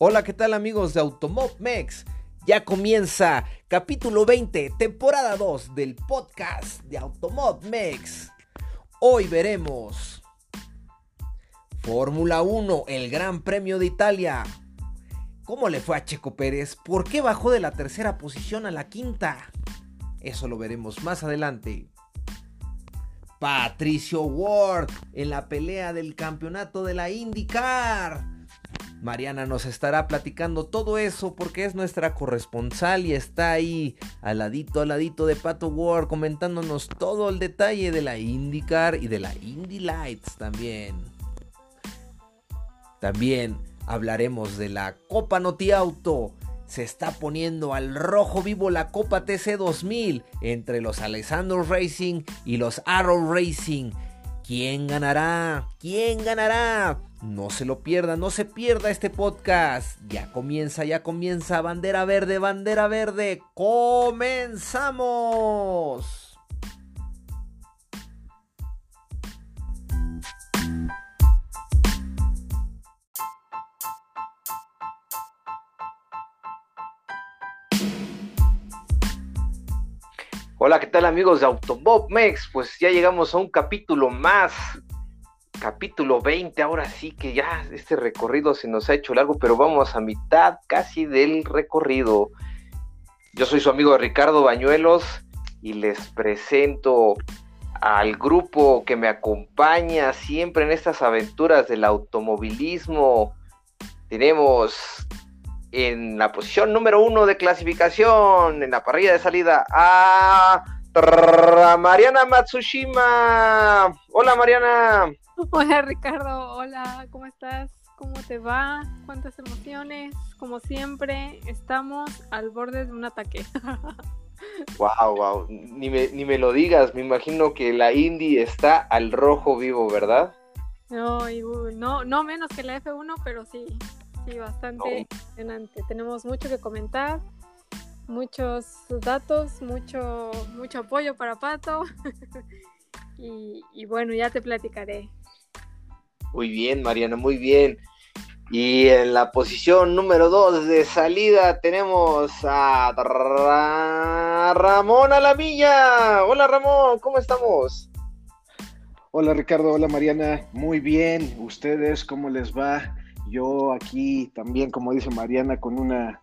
Hola, ¿qué tal amigos de Automobmex? Ya comienza capítulo 20, temporada 2 del podcast de Automobmex. Hoy veremos Fórmula 1, el Gran Premio de Italia. ¿Cómo le fue a Checo Pérez? ¿Por qué bajó de la tercera posición a la quinta? Eso lo veremos más adelante. Patricio Ward en la pelea del campeonato de la IndyCar. Mariana nos estará platicando todo eso porque es nuestra corresponsal y está ahí al ladito, ladito de Pato Ward comentándonos todo el detalle de la IndyCar y de la Indy Lights también. También hablaremos de la Copa Noti Auto. Se está poniendo al rojo vivo la Copa TC 2000 entre los Alessandro Racing y los Arrow Racing. ¿Quién ganará? ¿Quién ganará? No se lo pierda, no se pierda este podcast. Ya comienza, ya comienza. Bandera verde, bandera verde. Comenzamos. Hola, ¿qué tal amigos de Autobob Mex? Pues ya llegamos a un capítulo más capítulo 20, ahora sí que ya este recorrido se nos ha hecho largo, pero vamos a mitad casi del recorrido. Yo soy su amigo Ricardo Bañuelos y les presento al grupo que me acompaña siempre en estas aventuras del automovilismo. Tenemos en la posición número uno de clasificación, en la parrilla de salida, a Mariana Matsushima. Hola Mariana. Hola Ricardo, hola, ¿cómo estás? ¿Cómo te va? ¿Cuántas emociones? Como siempre, estamos al borde de un ataque. Wow, wow, ni me, ni me lo digas, me imagino que la Indy está al rojo vivo, ¿verdad? No, no, no menos que la F1, pero sí, sí, bastante emocionante. Tenemos mucho que comentar, muchos datos, mucho, mucho apoyo para Pato. y, y bueno, ya te platicaré. Muy bien, Mariana, muy bien. Y en la posición número 2 de salida tenemos a Ramón Alamilla. Hola Ramón, ¿cómo estamos? Hola Ricardo, hola Mariana, muy bien. ¿Ustedes cómo les va? Yo aquí también, como dice Mariana, con una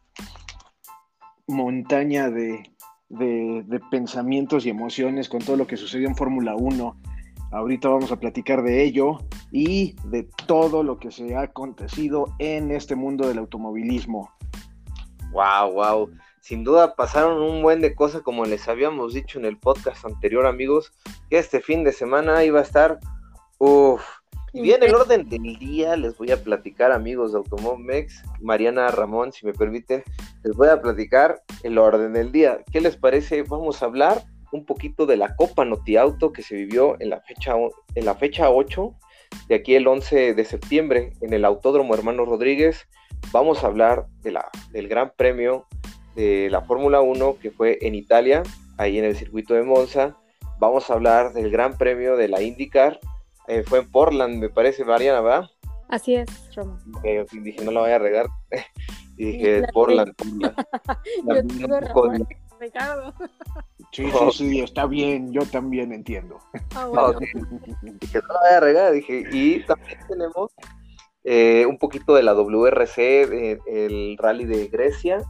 montaña de, de pensamientos y emociones con todo lo que sucedió en Fórmula 1 Ahorita vamos a platicar de ello y de todo lo que se ha acontecido en este mundo del automovilismo. Wow, wow. Sin duda pasaron un buen de cosas como les habíamos dicho en el podcast anterior, amigos, que este fin de semana iba a estar uff. Y bien, el orden del día les voy a platicar, amigos de Automomex, Mariana Ramón, si me permiten, les voy a platicar el orden del día. ¿Qué les parece? Vamos a hablar un poquito de la Copa Notiauto que se vivió en la fecha, en la fecha 8, de aquí el 11 de septiembre, en el Autódromo Hermano Rodríguez. Vamos a hablar de la, del Gran Premio de la Fórmula 1 que fue en Italia, ahí en el circuito de Monza. Vamos a hablar del Gran Premio de la IndyCar, eh, fue en Portland, me parece, Mariana, ¿verdad? Así es, Roma. dije, no la voy a regar. y dije, Portland. Portland. Ricardo. Sí, sí, sí, está bien, yo también entiendo. Ah, bueno. Dije, no la voy a regar, dije, y también tenemos eh, un poquito de la WRC, el rally de Grecia,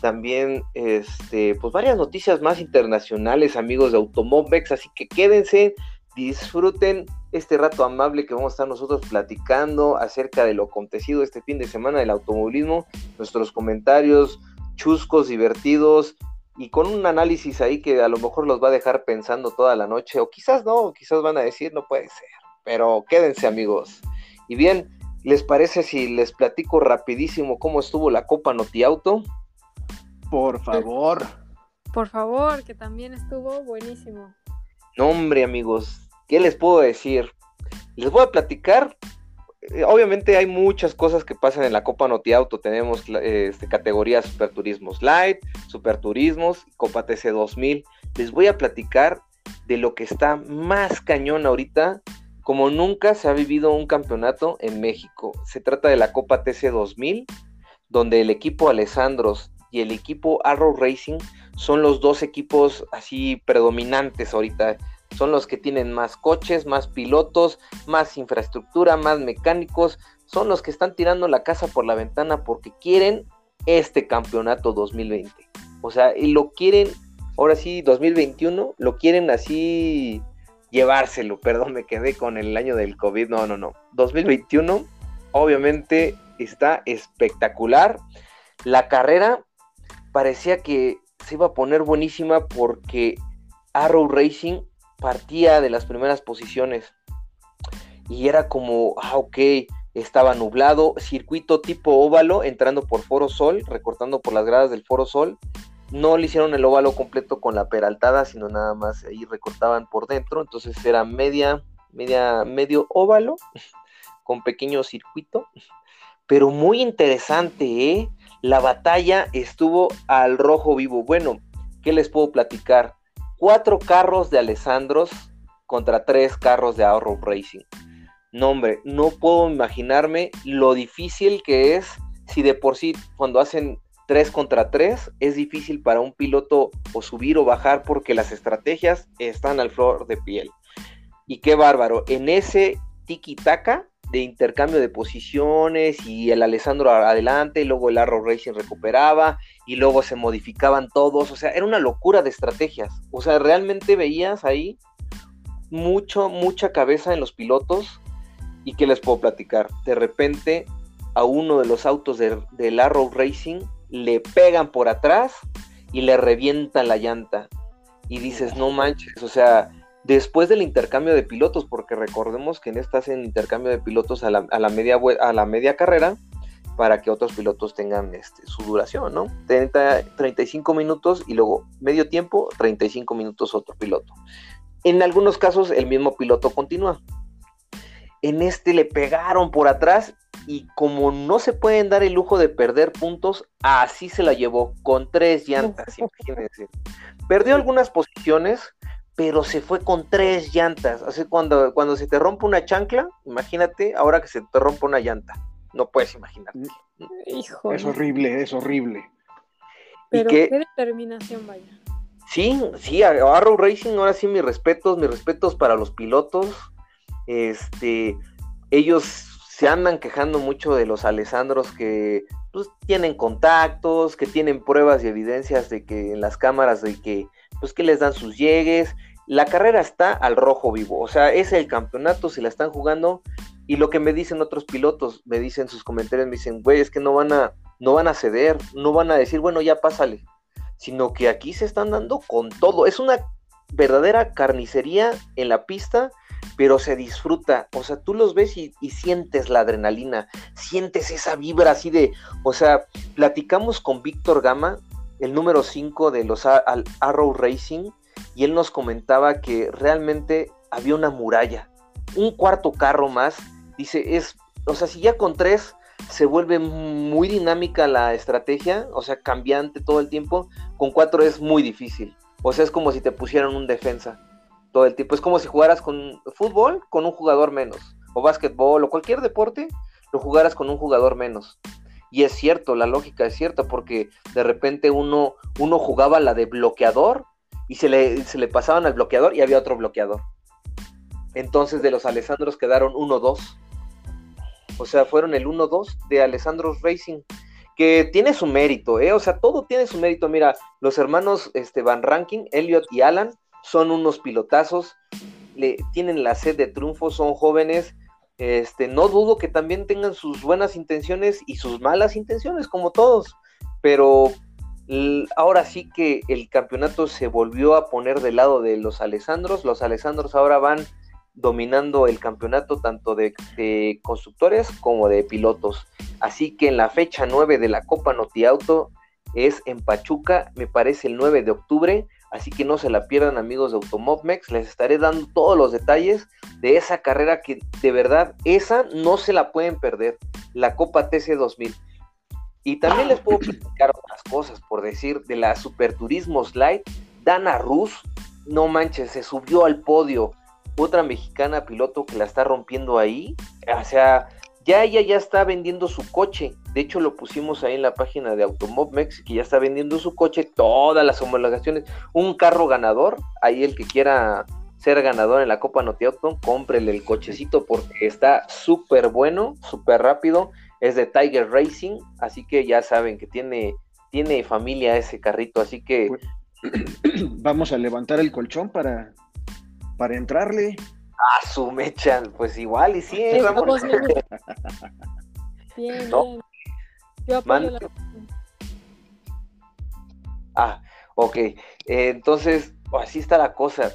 también, este, pues varias noticias más internacionales, amigos de Automovex, así que quédense, disfruten este rato amable que vamos a estar nosotros platicando acerca de lo acontecido este fin de semana del automovilismo, nuestros comentarios chuscos, divertidos, y con un análisis ahí que a lo mejor los va a dejar pensando toda la noche, o quizás no, quizás van a decir, no puede ser, pero quédense amigos. Y bien, ¿les parece si les platico rapidísimo cómo estuvo la Copa Notiauto? Por favor. Por favor, que también estuvo buenísimo. No, hombre amigos, ¿qué les puedo decir? Les voy a platicar obviamente hay muchas cosas que pasan en la Copa Noti Auto. Tenemos este, categorías Superturismos Light, Superturismos, Copa TC 2000. Les voy a platicar de lo que está más cañón ahorita, como nunca se ha vivido un campeonato en México. Se trata de la Copa TC 2000. donde el equipo Alessandros y el equipo Arrow Racing son los dos equipos así predominantes ahorita. Son los que tienen más coches, más pilotos, más infraestructura, más mecánicos. Son los que están tirando la casa por la ventana porque quieren este campeonato 2020. O sea, y lo quieren, ahora sí, 2021, lo quieren así llevárselo. Perdón, me quedé con el año del COVID. No, no, no. 2021, obviamente, está espectacular. La carrera parecía que se iba a poner buenísima porque Arrow Racing partía de las primeras posiciones. Y era como, ah, ok, estaba nublado, circuito tipo óvalo, entrando por Foro Sol, recortando por las gradas del Foro Sol. No le hicieron el óvalo completo con la peraltada, sino nada más ahí recortaban por dentro. Entonces era media, media, medio óvalo, con pequeño circuito. Pero muy interesante, ¿eh? La batalla estuvo al rojo vivo. Bueno, ¿qué les puedo platicar? Cuatro carros de Alessandros contra tres carros de Arrow Racing. No, hombre, no puedo imaginarme lo difícil que es si de por sí cuando hacen tres contra tres es difícil para un piloto o subir o bajar porque las estrategias están al flor de piel. Y qué bárbaro, en ese tiki-taka de intercambio de posiciones y el Alessandro adelante, y luego el Arrow Racing recuperaba y luego se modificaban todos, o sea, era una locura de estrategias, o sea, realmente veías ahí mucho, mucha cabeza en los pilotos y que les puedo platicar, de repente a uno de los autos del Arrow Racing le pegan por atrás y le revientan la llanta. Y dices, no manches, o sea, después del intercambio de pilotos, porque recordemos que en esta hacen intercambio de pilotos a la, media, a la media carrera para que otros pilotos tengan este, su duración, ¿no? 30, 35 minutos y luego medio tiempo, 35 minutos otro piloto. En algunos casos el mismo piloto continúa. En este le pegaron por atrás y como no se pueden dar el lujo de perder puntos, así se la llevó con tres llantas, imagínense. Perdió algunas posiciones, pero se fue con tres llantas. Así cuando, cuando se te rompe una chancla, imagínate ahora que se te rompe una llanta. No puedes imaginarte. Hijo. Es horrible, es horrible. Pero qué determinación, vaya. Sí, sí, Arrow Racing, ahora sí mis respetos, mis respetos para los pilotos. Este, ellos se andan quejando mucho de los Alessandros que pues, tienen contactos, que tienen pruebas y evidencias de que en las cámaras de que pues que les dan sus llegues. La carrera está al rojo vivo, o sea, es el campeonato, se la están jugando. Y lo que me dicen otros pilotos, me dicen sus comentarios, me dicen, güey, es que no van a, no van a ceder, no van a decir, bueno, ya pásale, sino que aquí se están dando con todo, es una verdadera carnicería en la pista, pero se disfruta, o sea, tú los ves y, y sientes la adrenalina, sientes esa vibra así de, o sea, platicamos con Víctor Gama, el número 5 de los Arrow Racing, y él nos comentaba que realmente había una muralla, un cuarto carro más, dice, es, o sea, si ya con tres se vuelve muy dinámica la estrategia, o sea, cambiante todo el tiempo, con cuatro es muy difícil, o sea, es como si te pusieran un defensa todo el tiempo, es como si jugaras con fútbol con un jugador menos, o básquetbol, o cualquier deporte, lo jugaras con un jugador menos. Y es cierto, la lógica es cierta, porque de repente uno, uno jugaba la de bloqueador y se le, se le pasaban al bloqueador y había otro bloqueador. Entonces de los Alessandros quedaron 1-2. O sea, fueron el 1-2 de Alessandros Racing, que tiene su mérito, ¿eh? O sea, todo tiene su mérito. Mira, los hermanos este, Van Ranking, Elliot y Alan, son unos pilotazos, le, tienen la sed de triunfo, son jóvenes. Este, no dudo que también tengan sus buenas intenciones y sus malas intenciones, como todos, pero ahora sí que el campeonato se volvió a poner del lado de los Alessandros. Los Alessandros ahora van dominando el campeonato tanto de, constructores como de pilotos. Así que en la fecha 9 de la Copa Noti Auto es en Pachuca, me parece el 9 de octubre. Así que no se la pierdan amigos de Automobmex, les estaré dando todos los detalles de esa carrera que de verdad, esa no se la pueden perder, la Copa TC 2000. Y también les puedo platicar otras cosas, por decir, de la Superturismo Slide, Dana Rus, no manches, se subió al podio. Otra mexicana piloto que la está rompiendo ahí. O sea, ya ella ya está vendiendo su coche. De hecho, lo pusimos ahí en la página de Automobmex, que ya está vendiendo su coche, todas las homologaciones, un carro ganador. Ahí el que quiera ser ganador en la Copa Noti Auto, cómprele el cochecito porque está súper bueno, súper rápido. Es de Tiger Racing, así que ya saben que tiene, tiene familia ese carrito, así que... Pues, vamos a levantar el colchón para, para entrarle. Ah, su mecha, pues igual y sí, ¿eh? vamos. bien, bien. Yo apoyo la... Ah, ok. Eh, entonces, así está la cosa.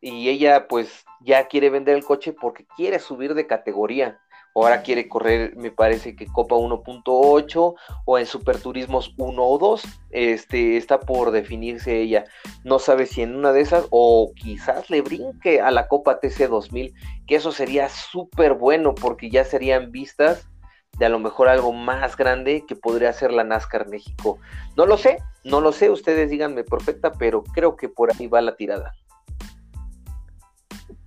Y ella, pues, ya quiere vender el coche porque quiere subir de categoría. Ahora quiere correr, me parece que Copa 1.8 o en Superturismos 1 o 2. Este, está por definirse ella. No sabe si en una de esas o quizás le brinque a la Copa TC 2000, que eso sería súper bueno porque ya serían vistas de a lo mejor algo más grande que podría ser la NASCAR México. No lo sé, no lo sé, ustedes díganme perfecta, pero creo que por ahí va la tirada.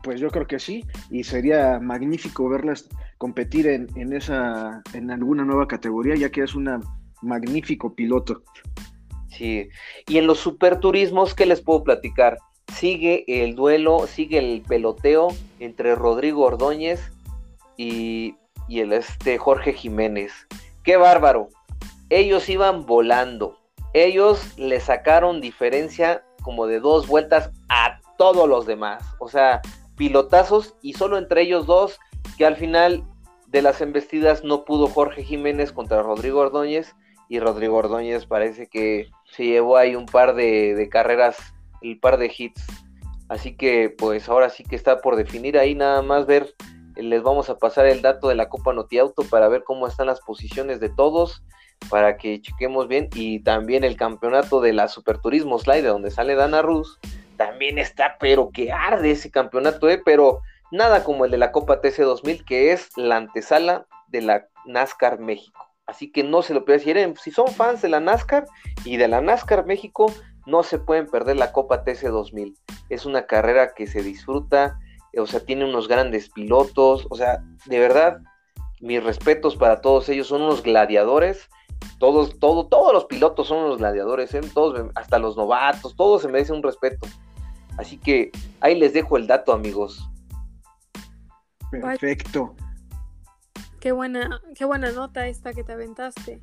Pues yo creo que sí, y sería magnífico verlas competir en, en, esa, en alguna nueva categoría, ya que es un magnífico piloto. Sí, y en los superturismos, ¿qué les puedo platicar? Sigue el duelo, sigue el peloteo entre Rodrigo Ordóñez y, y el este Jorge Jiménez. ¡Qué bárbaro! Ellos iban volando. Ellos le sacaron diferencia como de dos vueltas a todos los demás. O sea, pilotazos y solo entre ellos dos, que al final de las embestidas no pudo Jorge Jiménez contra Rodrigo Ordóñez y Rodrigo Ordóñez parece que se llevó ahí un par de, carreras, el par de hits. Así que pues ahora sí que está por definir ahí nada más ver, les vamos a pasar el dato de la Copa Notiauto para ver cómo están las posiciones de todos, para que chequemos bien y también el campeonato de la Superturismo Slide donde sale Dana Ruz también está, pero que arde ese campeonato, ¿eh? pero nada como el de la Copa TC 2000, que es la antesala de la NASCAR México. Así que no se lo puede decir, si son fans de la NASCAR y de la NASCAR México, no se pueden perder la Copa TC 2000. Es una carrera que se disfruta, o sea, tiene unos grandes pilotos, o sea, de verdad, mis respetos para todos ellos, son unos gladiadores todos, todo, todos los pilotos son unos gladiadores, ¿eh? todos, hasta los novatos, todos se merecen un respeto. Así que ahí les dejo el dato, amigos. Perfecto. Qué buena, qué buena nota esta que te aventaste.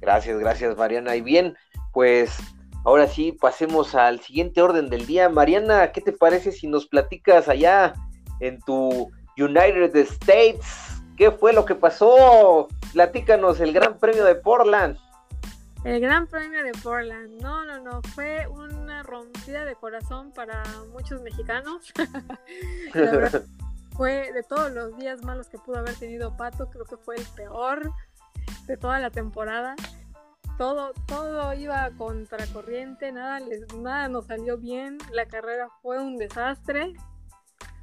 Gracias, gracias, Mariana. Y bien, pues ahora sí, pasemos al siguiente orden del día. Mariana, ¿qué te parece si nos platicas allá en tu United States? ¿Qué fue lo que pasó? Platícanos el Gran Premio de Portland. El Gran Premio de Portland. No, no, no. Fue una rompida de corazón para muchos mexicanos. fue de todos los días malos que pudo haber tenido Pato. Creo que fue el peor de toda la temporada. Todo, todo iba contracorriente, nada, nada nos salió bien. La carrera fue un desastre.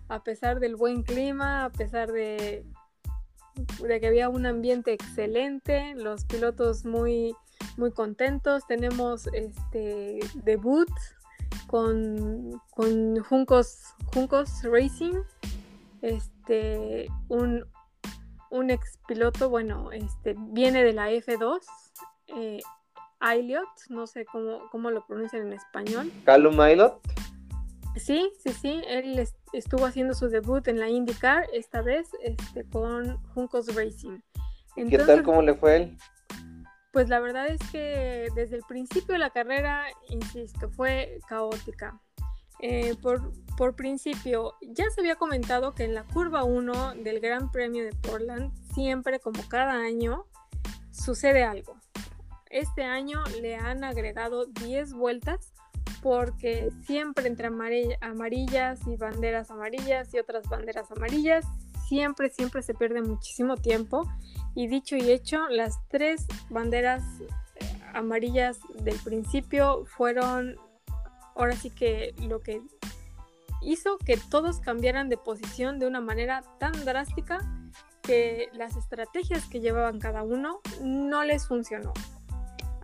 A pesar del buen clima, a pesar de, de que había un ambiente excelente, los pilotos muy muy contentos. Tenemos este debut con, con Juncos, Juncos Racing. Este, un, un ex piloto, bueno, este, viene de la F2, eh, no sé cómo, cómo lo pronuncian en español. Callum Aylot. Sí, sí, sí, él estuvo haciendo su debut en la IndyCar, esta vez este, con Juncos Racing. ¿Qué tal? ¿Cómo le fue él? Pues la verdad es que desde el principio de la carrera, insisto, fue caótica. Eh, por, por, principio, ya se había comentado que en la curva 1 del Gran Premio de Portland, siempre como cada año, sucede algo. Este año le han agregado 10 vueltas porque siempre entre amarillas y banderas amarillas y otras banderas amarillas, siempre, siempre se pierde muchísimo tiempo y dicho y hecho, las tres banderas eh, amarillas del principio fueron ahora sí que lo que hizo que todos cambiaran de posición de una manera tan drástica que las estrategias que llevaban cada uno no les funcionó.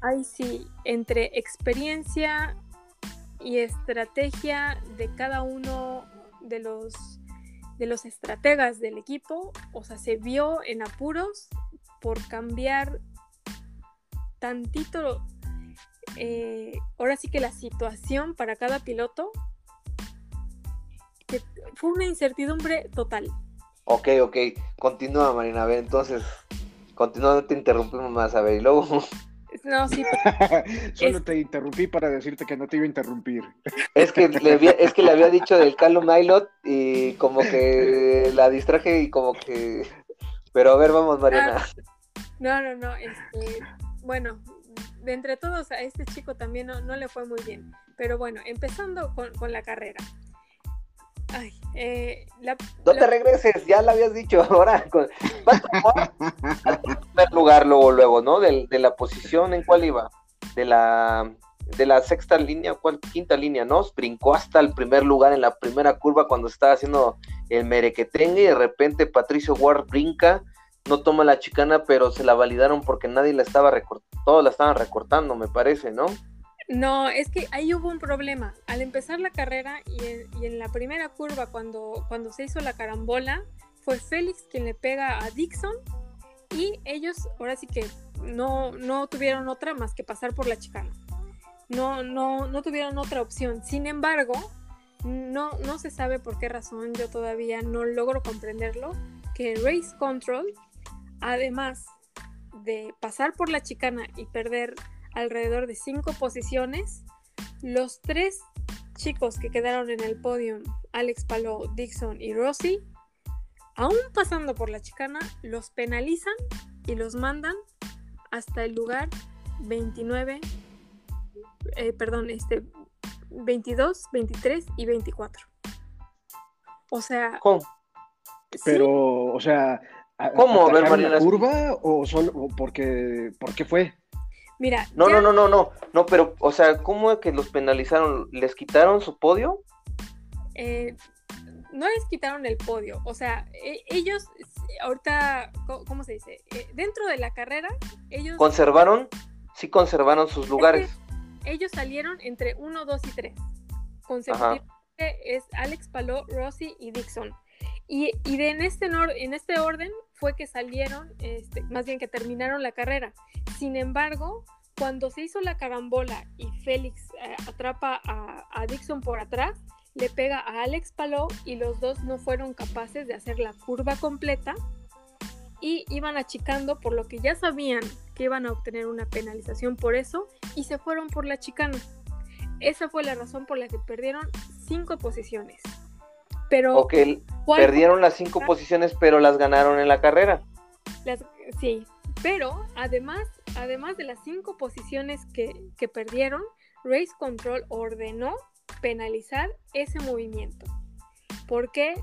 Ahí sí, entre experiencia y estrategia de cada uno de los de los estrategas del equipo, o sea, se vio en apuros por cambiar tantito, eh, ahora sí que la situación para cada piloto, fue una incertidumbre total. Ok, ok, continúa Marina, a ver, entonces, continúa, no te interrumpimos más, a ver, y luego... No, sí. Solo te interrumpí para decirte que no te iba a interrumpir. Es que le había, es que le había dicho del Callum Nylot y como que la distraje y como que... Pero a ver, vamos, Mariana. Ah, no, no, no. Este, bueno, de entre todos a este chico también no, le fue muy bien. Pero bueno, empezando con, la carrera. Ay, eh, no te regreses, ya lo habías dicho. Ahora, con, primer lugar luego, luego, ¿no? De, de, la posición en cuál iba, de la de la sexta línea, cuál quinta línea, ¿no? Brincó hasta el primer lugar en la primera curva cuando estaba haciendo el merequetengue y de repente Patricio Ward brinca no toma la chicana, pero se la validaron porque nadie la estaba recortando, todos la estaban recortando, me parece, ¿no? No, es que ahí hubo un problema. Al empezar la carrera y en, la primera curva, cuando, cuando se hizo la carambola, fue Félix quien le pega a Dixon y ellos ahora sí que no, no tuvieron otra más que pasar por la chicana. No, no, no tuvieron otra opción. Sin embargo, no, no se sabe por qué razón, yo todavía no logro comprenderlo, que Race Control Además de pasar por la chicana y perder alrededor de cinco posiciones, los tres chicos que quedaron en el podio, Alex Palou, Dixon y Rossi, aún pasando por la chicana, los penalizan y los mandan hasta el lugar 29, eh, perdón, este 22, 23 y 24. O sea... Pero, o sea, ¿Cómo? A ver, Mariana. curva o solo porque por qué fue? Mira, no, no, no, no, no, no, pero, o sea, ¿cómo es que los penalizaron? ¿Les quitaron su podio? Eh, no les quitaron el podio, o sea, e, ellos, ahorita, ¿cómo se dice? Eh, dentro de la carrera, ellos... ¿Conservaron? Sí, conservaron sus lugares. ellos salieron entre 1, 2 y 3. Consecutivamente es Alex Paló, Rossi y Dixon. Y, de en, este, en este orden fue que salieron, este, más bien que terminaron la carrera. Sin embargo, cuando se hizo la carambola y Félix eh, atrapa a, Dixon por atrás, le pega a Alex Palou y los dos no fueron capaces de hacer la curva completa y iban achicando por lo que ya sabían que iban a obtener una penalización por eso y se fueron por la chicana. Esa fue la razón por la que perdieron cinco posiciones. Pero perdieron las cinco posiciones, pero las ganaron en la carrera. sí, pero además, además de las cinco posiciones que, perdieron, Race Control ordenó penalizar ese movimiento. ¿Por qué?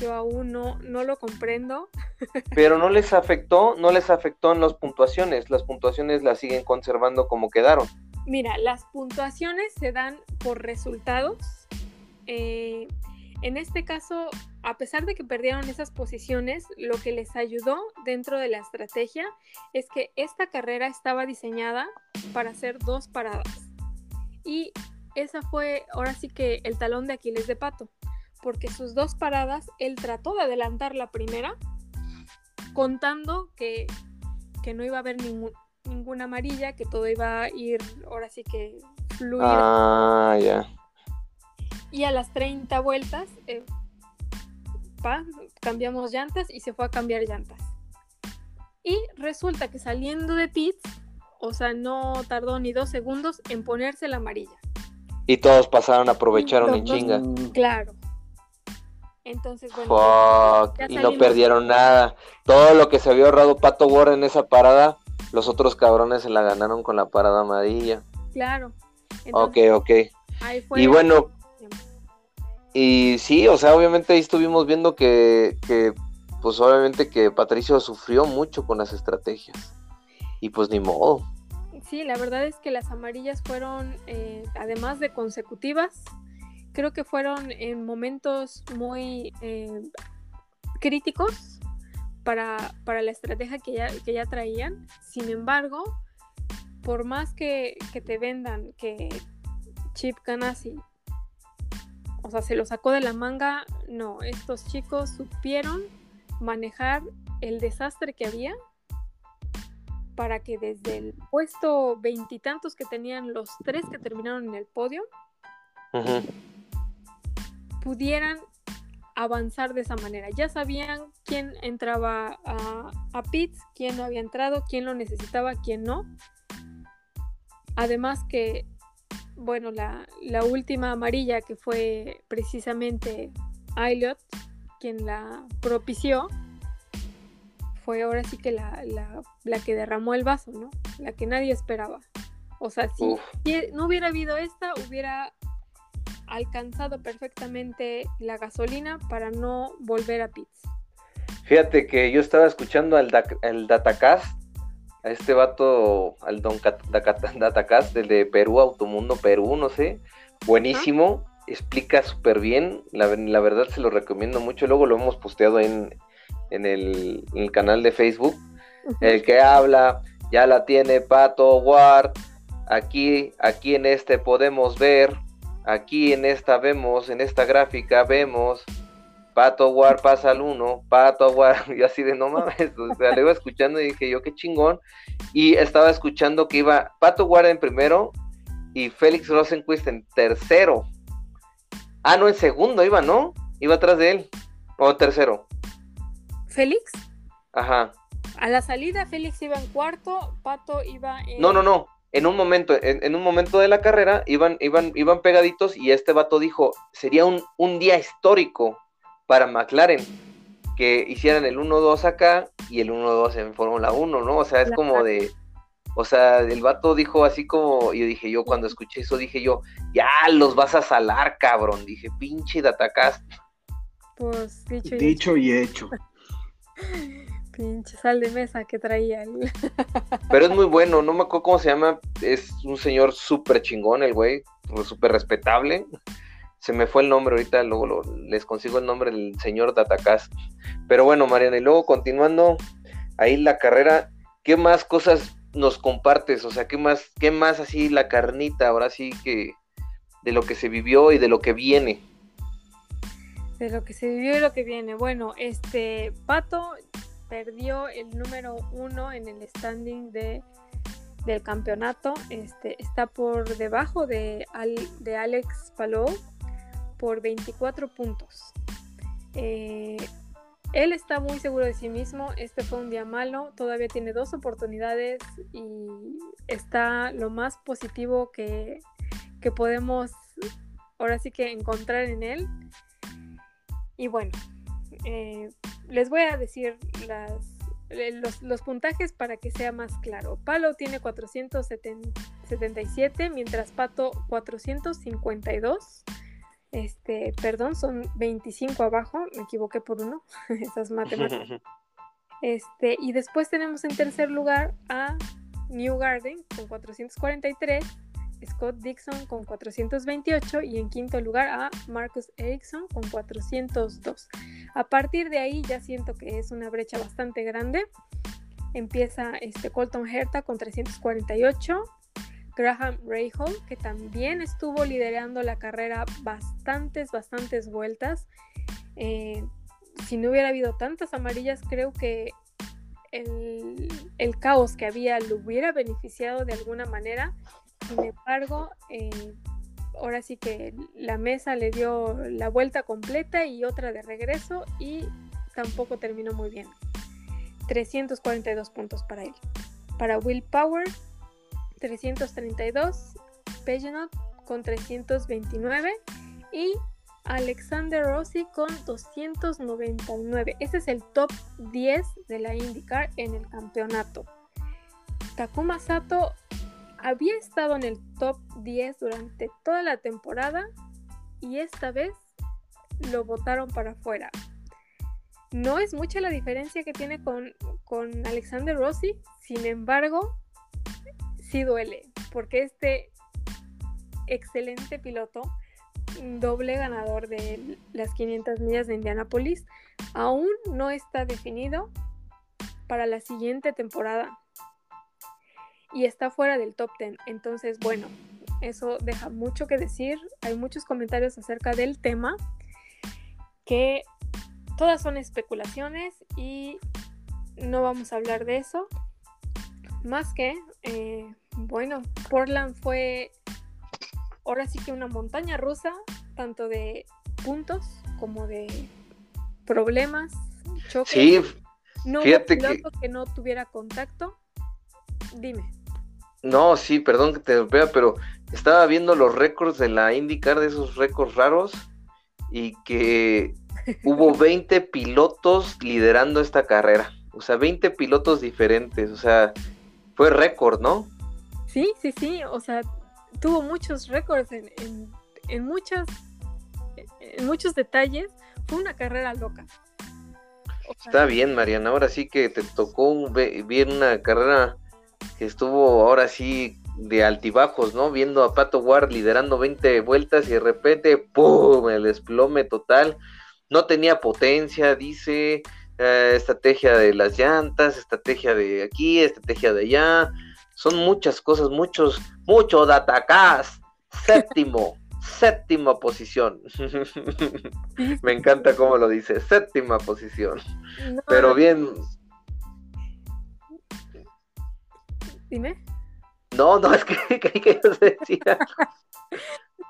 Yo aún no, no lo comprendo. Pero no les afectó, no les afectó en las puntuaciones. Las puntuaciones las siguen conservando como quedaron. Mira, las puntuaciones se dan por resultados. Eh, en este caso, a pesar de que perdieron esas posiciones, lo que les ayudó dentro de la estrategia es que esta carrera estaba diseñada para hacer dos paradas. Y esa fue ahora sí que el talón de Aquiles de Pato, porque sus dos paradas, él trató de adelantar la primera, contando que, no iba a haber ninguna amarilla, que todo iba a ir ahora sí que fluir. Ah, ya y a las 30 vueltas eh, cambiamos llantas y se fue a cambiar llantas. Y resulta que saliendo de pits, o sea, no tardó ni dos segundos en ponerse la amarilla. Y todos pasaron, aprovecharon en chinga. Claro. Entonces, bueno. y no perdieron nada. Todo lo que se había ahorrado Pato Ward en esa parada, los otros cabrones se la ganaron con la parada amarilla. Claro. ok, ok. y bueno, y sí, o sea, obviamente ahí estuvimos viendo que, pues obviamente que Patricio sufrió mucho con las estrategias. Y pues ni modo. Sí, la verdad es que las amarillas fueron, eh, además de consecutivas, creo que fueron en momentos muy eh, críticos para, la estrategia que ya, que ya traían. Sin embargo, por más que, que te vendan que Chip Ganassi o sea, se lo sacó de la manga. No, estos chicos supieron manejar el desastre que había para que desde el puesto veintitantos que tenían los tres que terminaron en el podio, pudieran avanzar de esa manera. Ya sabían quién entraba a, a pits, quién no había entrado, quién lo necesitaba, quién no. Además que, bueno, la, la última amarilla que fue precisamente Elliot, quien la propició, fue ahora sí que la, la, que derramó el vaso, ¿no? La que nadie esperaba. O sea, si no hubiera habido esta, hubiera alcanzado perfectamente la gasolina para no volver a pits. Fíjate que yo estaba escuchando al, Datacast, a este vato, al Don Datacast, del de Perú, Automundo Perú, no sé, buenísimo, explica súper bien, la, verdad se lo recomiendo mucho, luego lo hemos posteado en, en, el, canal de Facebook, el que habla, ya la tiene Pato Ward, aquí, aquí en este podemos ver Aquí en esta vemos, en esta gráfica vemos Pato War pasa al 1, Pato War, y así de no mames, o sea, le iba escuchando y dije yo qué chingón, y estaba escuchando que iba Pato War en primero y Félix Rosenquist en tercero. Ah, no, en segundo iba, ¿no? Iba atrás de él, o tercero. ¿Félix? Ajá. A la salida Félix iba en cuarto, Pato iba en... No, no, no, en un momento, en, un momento de la carrera, iban, iban, iban pegaditos y este vato dijo, sería un, un día histórico para McLaren que hicieran el 1-2 acá y el 1-2 en Fórmula 1, ¿no? O sea, es como de, o sea, el vato dijo así como, yo dije yo cuando escuché eso, dije yo, ya los vas a salar, cabrón, dije, pinche de atacaste. Pues dicho y dicho Y hecho. Pinche sal de mesa que traía él. Pero es muy bueno, no me acuerdo cómo se llama. Es un señor súper chingón, el güey, súper respetable. Se me fue el nombre ahorita, luego les consigo el nombre del señor Datacast. Pero bueno, Mariana, y luego continuando ahí la carrera, ¿qué más cosas nos compartes? O sea, ¿qué más, qué más así la carnita, ahora sí que de lo que se vivió y de lo que viene? De lo que se vivió y lo que viene. Bueno, este Pato perdió el número uno en el standing de, del campeonato. Este, está por debajo de, de Alex Palou por 24 puntos. Eh, él está muy seguro de sí mismo. Este fue un día malo. Todavía tiene dos oportunidades y está lo más positivo que, que podemos ahora sí que encontrar en él. Y bueno, eh, les voy a decir los, puntajes para que sea más claro. Palo tiene 477, mientras Pato 452. Este, perdón, son 25 abajo, me equivoqué por uno, esas matemáticas. Este, y después tenemos en tercer lugar a New Garden con 443 Scott Dixon con 428 y en quinto lugar a Marcus Erickson con 402. A partir de ahí ya siento que es una brecha bastante grande. Empieza este Colton Herta con 348. Graham Rahal, que también estuvo liderando la carrera bastantes, bastantes vueltas. Eh, si no hubiera habido tantas amarillas, creo que el, caos que había lo hubiera beneficiado de alguna manera sin embargo, eh, ahora sí que la mesa le dio la vuelta completa y otra de regreso y tampoco terminó muy bien. 342 puntos para él. Para Will Power, 332. Pejenot con 329. Y Alexander Rossi con 299. Ese es el top 10 de la IndyCar en el campeonato. Takuma Sato había estado en el top 10 durante toda la temporada y esta vez lo votaron para afuera. No es mucha la diferencia que tiene con, con Alexander Rossi, sin embargo, sí duele, porque este excelente piloto, doble ganador de las 500 millas de Indianapolis, aún no está definido para la siguiente temporada y está fuera del top 10. Entonces, bueno, Eso deja mucho que decir. Hay muchos comentarios acerca del tema que todas son especulaciones y no vamos a hablar de eso. Más que, eh, bueno, Portland fue ahora sí que una montaña rusa, tanto de puntos como de problemas, choques. Sí, no fíjate que... que no tuviera contacto. Dime. No, sí, perdón que te vea, pero estaba viendo los récords de la IndyCar, de esos récords raros, y que hubo 20 pilotos liderando esta carrera. O sea, 20 pilotos diferentes. O sea, fue récord, ¿no? Sí, sí, sí. O sea, tuvo muchos récords en, en, muchas, en muchos detalles. Fue una carrera loca. Está bien, Mariana. Ahora sí que te tocó bien una carrera que estuvo ahora sí de altibajos, ¿no? Viendo a Pato Ward liderando 20 vueltas y de repente, ¡pum! El desplome total. No tenía potencia, dice, eh, estrategia de las llantas, estrategia de aquí, estrategia de allá. Son muchas cosas, muchos, mucho datacast. Séptimo, séptima posición. Me encanta cómo lo dice, séptima posición. Pero bien. Dime. No, no, es que que yo decía.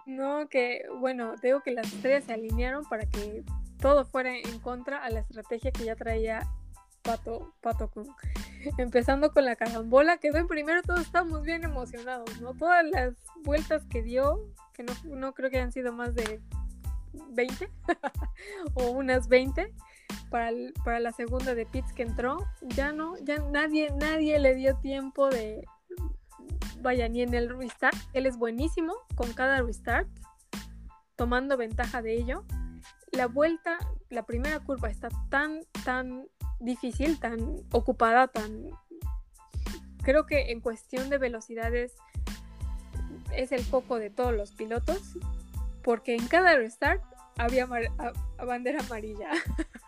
No, que bueno, digo que las estrellas se alinearon para que todo fuera en contra a la estrategia que ya traía Pato, Pato Kun. Empezando con la carambola, que en primero todos estábamos bien emocionados, ¿no? Todas las vueltas que dio, que no, no creo que hayan sido más de 20 o unas 20 para, para la segunda de Pitts que entró, ya no, ya nadie, nadie le dio tiempo de, vaya, ni en el restart, él es buenísimo con cada restart, tomando ventaja de ello, la vuelta, la primera curva está tan, tan difícil, tan ocupada, tan... Creo que en cuestión de velocidades es el foco de todos los pilotos, porque en cada restart había bandera amarilla.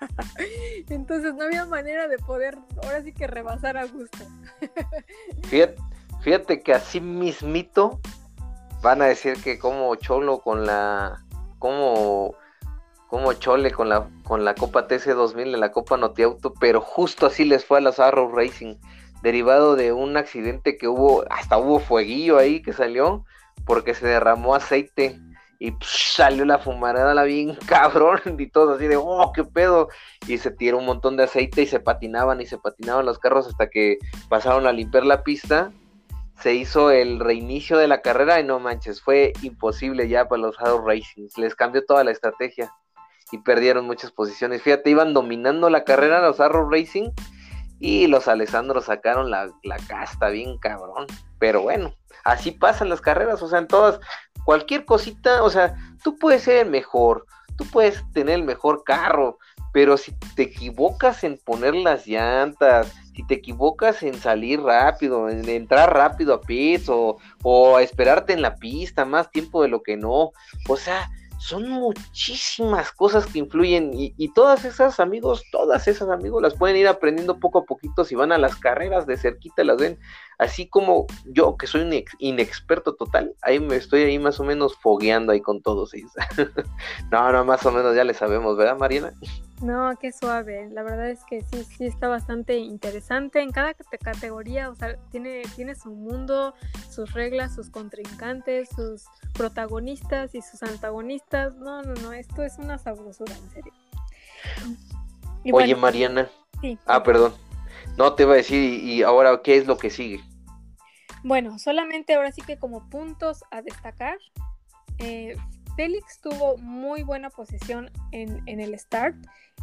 Entonces no había manera de poder, ahora sí que rebasar a gusto. fíjate, fíjate que así mismito van a decir que como Cholo con la, como como Chole con la, con la Copa TC 2000 en la Copa Notiauto, pero justo así les fue a los Arrow Racing, derivado de un accidente que hubo, hasta hubo fueguillo ahí que salió, porque se derramó aceite y salió la fumarada la bien cabrón y todo así de, oh, qué pedo, y se tiró un montón de aceite y se patinaban y se patinaban los carros hasta que pasaron a limpiar la pista. Se hizo el reinicio de la carrera y no manches, fue imposible ya para los Arrow Racing, les cambió toda la estrategia y perdieron muchas posiciones. Fíjate, iban dominando la carrera los Arrow Racing y los Alessandro sacaron la, casta bien cabrón. Pero bueno, así pasan las carreras, o sea, en todas, cualquier cosita, o sea, tú puedes ser el mejor, tú puedes tener el mejor carro, pero si te equivocas en poner las llantas, si te equivocas en salir rápido, en entrar rápido a pits o, o esperarte en la pista más tiempo de lo que no, o sea, son muchísimas cosas que influyen y, todas esas amigos, todas esas amigos las pueden ir aprendiendo poco a poquito si van a las carreras de cerquita, las ven, así como yo que soy un inexperto total, ahí me estoy ahí más o menos fogueando ahí con todos ellos. no, no, más o menos ya le sabemos, ¿verdad Mariana? No, qué suave. La verdad es que sí, sí está bastante interesante. En cada categoría, o sea, tiene, tiene su mundo, sus reglas, sus contrincantes, sus protagonistas y sus antagonistas. No, no, no, esto es una sabrosura, en serio. Oye, Mariana. Sí. Ah, perdón. No te iba a decir, y ahora, ¿qué es lo que sigue? Bueno, solamente ahora sí que como puntos a destacar, eh, Félix tuvo muy buena posición en, el start.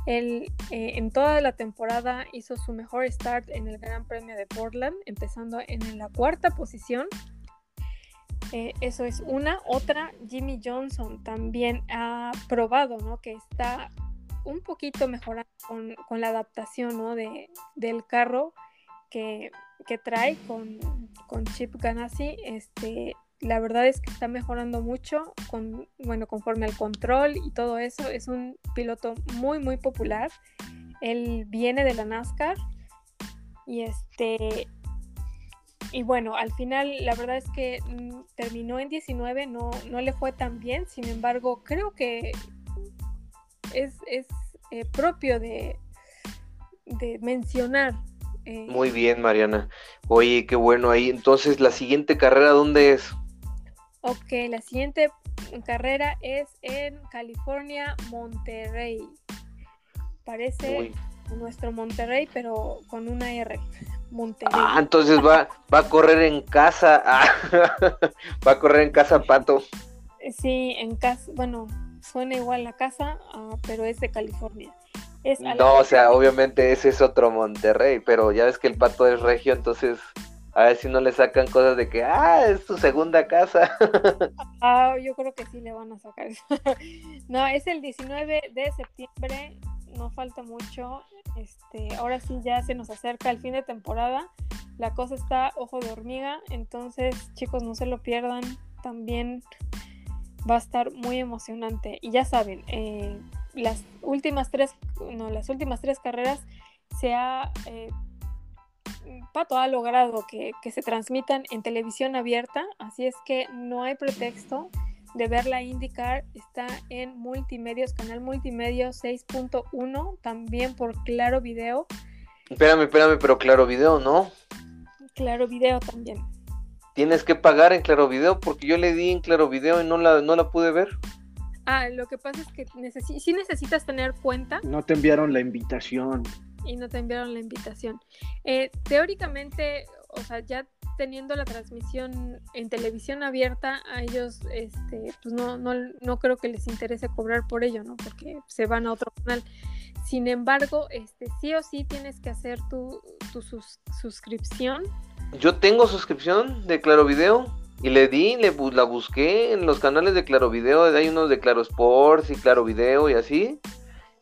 Él eh, en toda la temporada hizo su mejor start en el Gran Premio de Portland, empezando en la cuarta posición. Eh, eso es una. Otra, Jimmy Johnson también ha probado ¿no? que está un poquito mejorando con, la adaptación de, del carro que, trae con, con Chip Ganassi. Este, la verdad es que está mejorando mucho con, bueno, conforme al control y todo eso. Es un piloto muy, muy popular. Él viene de la NASCAR y este y bueno, al final la verdad es que mm, terminó en 19, no, no le fue tan bien, sin embargo, creo que es, es eh, propio de, de mencionar. Eh, Muy bien, Mariana. Oye, qué bueno ahí. Entonces, la siguiente carrera, ¿dónde es? Ok, la siguiente carrera es en California, Monterrey. Parece nuestro Monterrey, pero con una R. Monterrey. Ah, entonces va, va a correr en casa. va a correr en casa, Pato. Sí, en casa, bueno, suena igual la casa, ah, pero es de California. no, o sea, obviamente ese es otro Monterrey, pero ya ves que el pato es regio, entonces a ver si no le sacan cosas de que, ah, es tu segunda casa. ah, yo creo que sí le van a sacar eso. no, es el 19 de septiembre, no falta mucho. Este, ahora sí ya se nos acerca el fin de temporada. La cosa está ojo de hormiga, entonces chicos no se lo pierdan. También va a estar muy emocionante. Y ya saben, eh, las últimas tres, no, las últimas tres carreras se ha eh, Pato ha logrado que, se transmitan en televisión abierta, así es que no hay pretexto de ver la IndyCar. Está en multimedios, canal multimedios 6.1, también por Claro Video. Espérame, espérame, pero Claro Video, ¿no? Claro Video también tienes que pagar en Claro Video porque yo le di en Claro Video y no la, no la pude ver. Ah, lo que pasa es que sí necesitas tener cuenta. No te enviaron la invitación. Y no te enviaron la invitación. Eh, teóricamente, o sea, ya teniendo la transmisión en televisión abierta, a ellos, este, pues no, no, no creo que les interese cobrar por ello, ¿no? Porque se van a otro canal. Sin embargo, este, sí o sí tienes que hacer tu, tu suscripción yo tengo suscripción de Claro Video y le di, le, la busqué en los canales de Claro Video, hay unos de Claro Sports y Claro Video y así.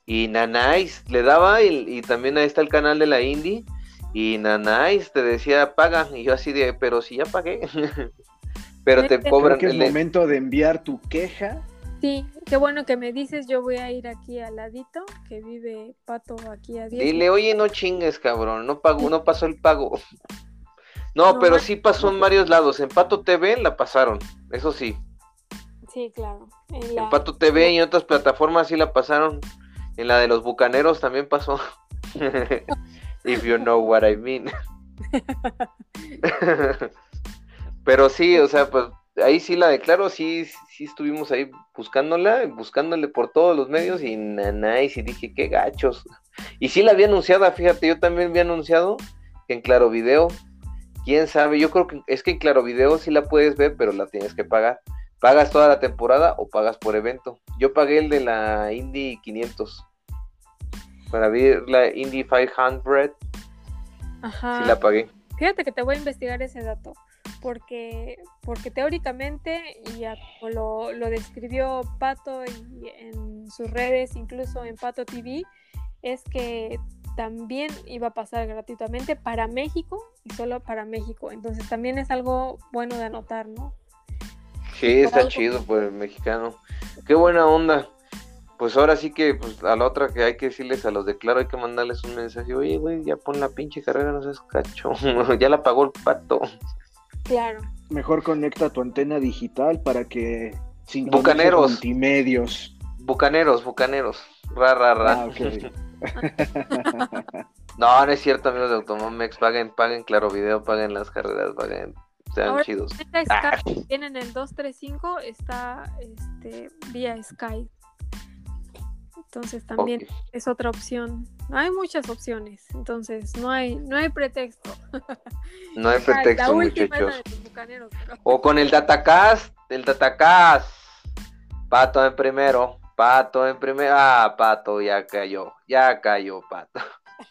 Y Nanais le daba y, también ahí está el canal de la Indie. Y Nanais te decía paga. Y yo así de, pero si ya pagué. pero te cobran. Creo que es momento de enviar tu queja. Sí, qué bueno que me dices. Yo voy a ir aquí al ladito, que vive Pato aquí a 10. Dile, oye, no chingues, cabrón. No pago, no pasó el pago. No, pero sí pasó en varios lados. En Pato TV la pasaron, eso sí. Sí, claro. En, Pato TV y en otras plataformas sí la pasaron. En la de los bucaneros también pasó. If you know what I mean. pero sí, o sea, pues ahí sí la declaro, sí, sí estuvimos ahí buscándola, buscándole por todos los medios y nice, y dije, qué gachos. Y sí la había anunciada, fíjate, yo también había anunciado que en Claro Video quién sabe, yo creo que es que en Claro Video sí la puedes ver, pero la tienes que pagar. ¿Pagas toda la temporada o pagas por evento? Yo pagué el de la Indy 500 para ver la Indy 500. Ajá. Sí la pagué. Fíjate que te voy a investigar ese dato, porque, porque teóricamente, y lo, lo describió Pato y en sus redes, incluso en Pato TV, es que también iba a pasar gratuitamente para México y solo para México. Entonces también es algo bueno de anotar, ¿no? Sí, está chido por el mexicano. Qué buena onda. Pues ahora sí que pues, a la otra que hay que decirles a los de Claro, hay que mandarles un mensaje. Oye, güey, ya pon la pinche carrera, no seas cacho. ya la pagó el pato. Claro. Mejor conecta tu antena digital para que... Bucaneros. Multimedios. Bucaneros, bucaneros. Ra, ra, ra. Ah, no, no es cierto, amigos de Automomex. Paguen, paguen Claro Video, paguen las carreras, paguen. Sean chidos. Ah. Tienen el 235, está este, vía Sky. Entonces también es otra opción. Hay muchas opciones, entonces no hay, no hay pretexto. No hay pretexto, muchachos. O con el Datacast, el Datacast. Pato en primero. Pato en primera. Ah, Pato, ya cayó. Ya cayó, Pato.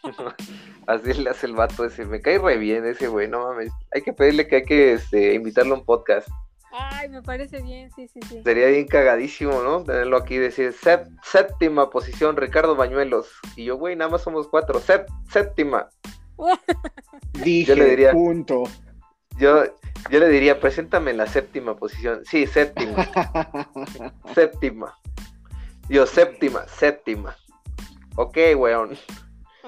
Así le hace el vato ese. Me cae re bien ese güey, no mames. Hay que pedirle que hay que este, invitarlo a un podcast. Ay, me parece bien, sí, sí, sí. Sería bien cagadísimo, ¿no? Tenerlo aquí y decir séptima posición, Ricardo Bañuelos. Y yo, güey, nada más somos cuatro. séptima. Dije, yo le diría, punto. Yo, yo le diría, preséntame en la séptima posición. Sí, séptima. séptima. Yo, séptima, séptima. Ok, weón.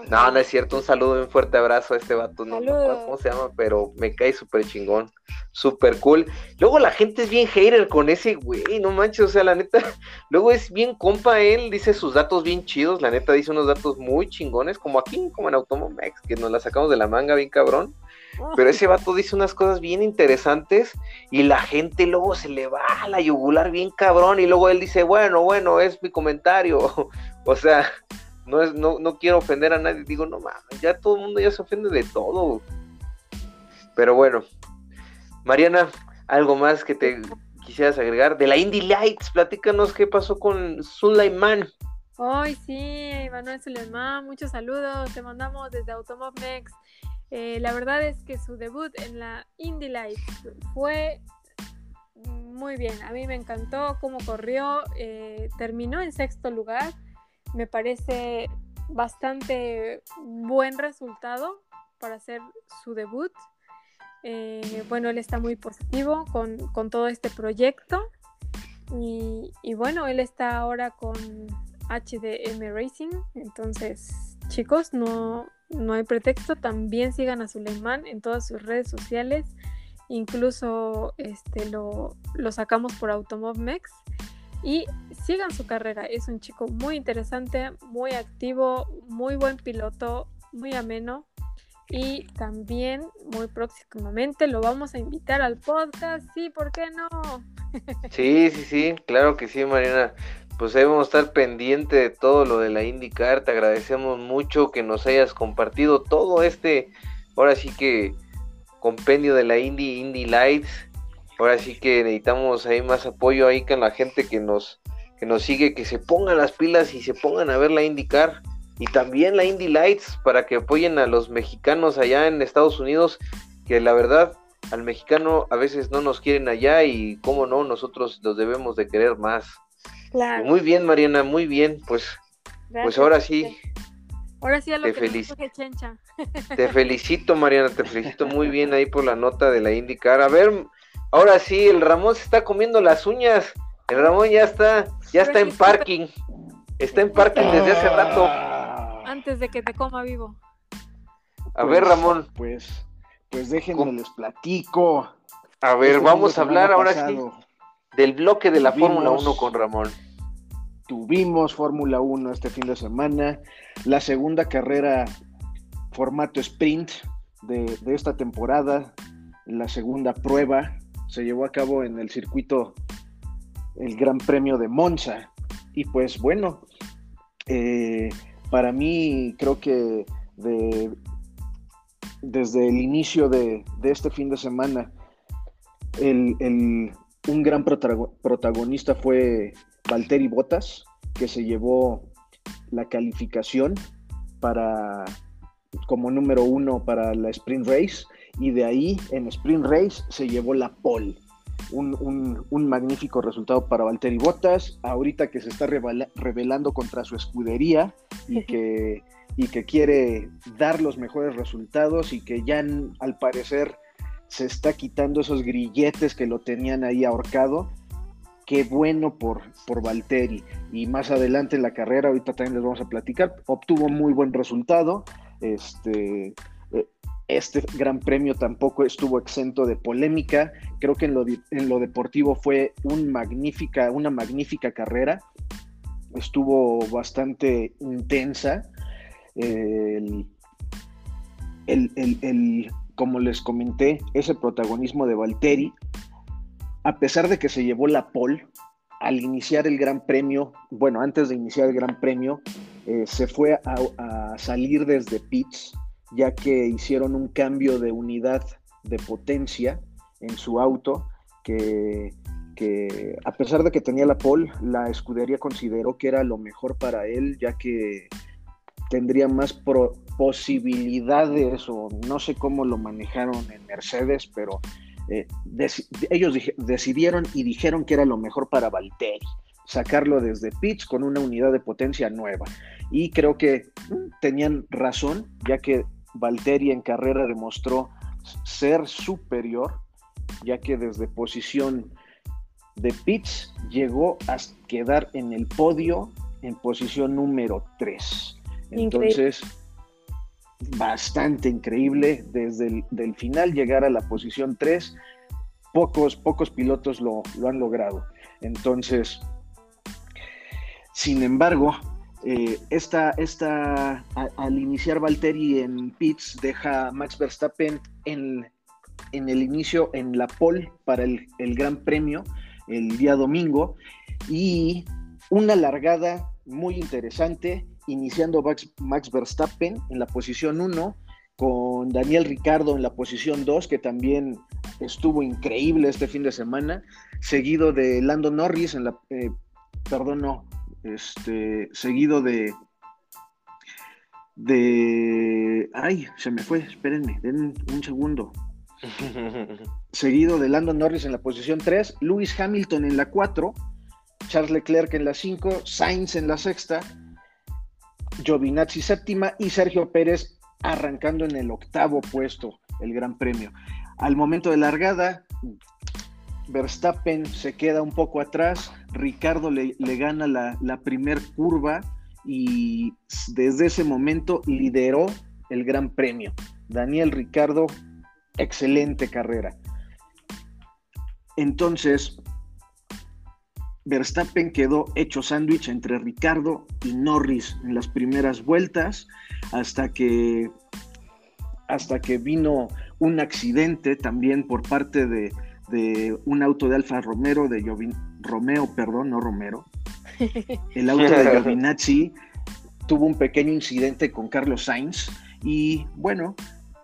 No, no es cierto. Un saludo, un fuerte abrazo a este vato. No, no cómo se llama, pero me cae súper chingón. Súper cool. Luego la gente es bien hater con ese güey, no manches. O sea, la neta, luego es bien compa él. Dice sus datos bien chidos. La neta dice unos datos muy chingones, como aquí, como en Automomex, que nos la sacamos de la manga bien cabrón. Pero ese vato dice unas cosas bien interesantes y la gente luego se le va a la yugular bien cabrón y luego él dice, bueno, bueno, es mi comentario. o sea, no, es, no, no quiero ofender a nadie. Digo, no mames, ya todo el mundo ya se ofende de todo. Pero bueno, Mariana, algo más que te quisieras agregar de la Indie Lights, platícanos qué pasó con Sulaiman. Ay, sí, Manuel Sulaiman, muchos saludos, te mandamos desde Automob Next. Eh, la verdad es que su debut en la Indie Lights fue muy bien, a mí me encantó cómo corrió, eh, terminó en sexto lugar me parece bastante buen resultado para hacer su debut. Eh, bueno, él está muy positivo con, todo este proyecto. Y, bueno, él está ahora con HDM Racing. Entonces, chicos, no, no hay pretexto. También sigan a Suleiman en todas sus redes sociales. Incluso este, lo, lo sacamos por AutomovMex y sigan su carrera. Es un chico muy interesante, muy activo, muy buen piloto, muy ameno. Y también muy próximamente lo vamos a invitar al podcast. Sí, ¿por qué no? Sí, sí, sí, claro que sí, Mariana. Pues debemos estar pendiente de todo lo de la IndyCar. Te agradecemos mucho que nos hayas compartido todo este, ahora sí que compendio de la Indy, Indy Lights ahora sí que necesitamos ahí más apoyo ahí con la gente que nos, que nos sigue, que se pongan las pilas y se pongan a ver la IndyCar y también la Indy Lights para que apoyen a los mexicanos allá en Estados Unidos, que la verdad al mexicano a veces no nos quieren allá y cómo no, nosotros los debemos de querer más. Muy bien, Mariana, muy bien, pues, pues ahora sí. Ahora sí a lo te que Chencha. Te felicito, Mariana, te felicito muy bien ahí por la nota de la IndyCar. A ver, Ahora sí, el Ramón se está comiendo las uñas. El Ramón ya está, ya está en parking. Está en parking desde hace rato. Antes de que te coma vivo. A ver, pues, Ramón. Pues, pues déjenme les platico. A ver, vamos a hablar ahora sí del bloque de la Fórmula 1 con Ramón. Tuvimos Fórmula 1 este fin de semana. La segunda carrera formato sprint de, de esta temporada. La segunda prueba se llevó a cabo en el circuito el Gran Premio de Monza. Y pues bueno, eh, para mí creo que desde el inicio de, este fin de semana, un gran protagonista fue Valtteri Bottas, que se llevó la calificación para como número uno para la sprint race y de ahí en Sprint Race se llevó la pole. Un, magnífico resultado para Valtteri Bottas, ahorita que se está revelando contra su escudería y que, y que quiere dar los mejores resultados y que ya al parecer se está quitando esos grilletes que lo tenían ahí ahorcado. Qué bueno por, por Valtteri. Y más adelante en la carrera, ahorita también les vamos a platicar, obtuvo muy buen resultado. Este, este gran premio tampoco estuvo exento de polémica. Creo que en lo, en lo deportivo fue magnífica, una magnífica carrera. Estuvo bastante intensa. el, como les comenté, ese protagonismo de Valtteri, a pesar de que se llevó la pole, al iniciar el Gran Premio, bueno, antes de iniciar el Gran Premio, eh, se fue a, salir desde pits ya que hicieron un cambio de unidad de potencia en su auto que, a pesar de que tenía la pole, la escudería consideró que era lo mejor para él, ya que tendría más posibilidades o no sé cómo lo manejaron en Mercedes, pero eh, ellos decidieron y dijeron que era lo mejor para Valtteri, sacarlo desde pits con una unidad de potencia nueva. Y creo que mm, tenían razón, ya que Valtteri en carrera demostró ser superior, ya que desde posición de pits llegó a quedar en el podio en posición número 3. Entonces, bastante increíble desde el final llegar a la posición 3. Pocos, pocos pilotos lo, lo han logrado. Entonces, sin embargo, eh, esta, esta, al iniciar Valtteri en pits, deja a Max Verstappen en, en, el inicio en la pole para el, el, Gran Premio el día domingo y una largada muy interesante, iniciando Max, Max Verstappen en la posición 1, con Daniel Ricardo en la posición 2, que también estuvo increíble este fin de semana, seguido de Lando Norris en la, eh, perdón, no, este, seguido de, de, ay, se me fue, espérenme, den un segundo. seguido de Lando Norris en la posición 3, Lewis Hamilton en la 4, Charles Leclerc en la 5, Sainz en la sexta, Giovinazzi séptima y Sergio Pérez arrancando en el octavo puesto el Gran Premio. Al momento de largada, Verstappen se queda un poco atrás, Ricardo le, gana la, la primer curva y desde ese momento lideró el Gran Premio. Daniel Ricardo, excelente carrera. Entonces, Verstappen quedó hecho sándwich entre Ricardo y Norris en las primeras vueltas hasta que hasta que vino un accidente también por parte de, un auto de Alfa Romero de Romeo, perdón, no Romero. El auto de Giovinazzi tuvo un pequeño incidente con Carlos Sainz y bueno,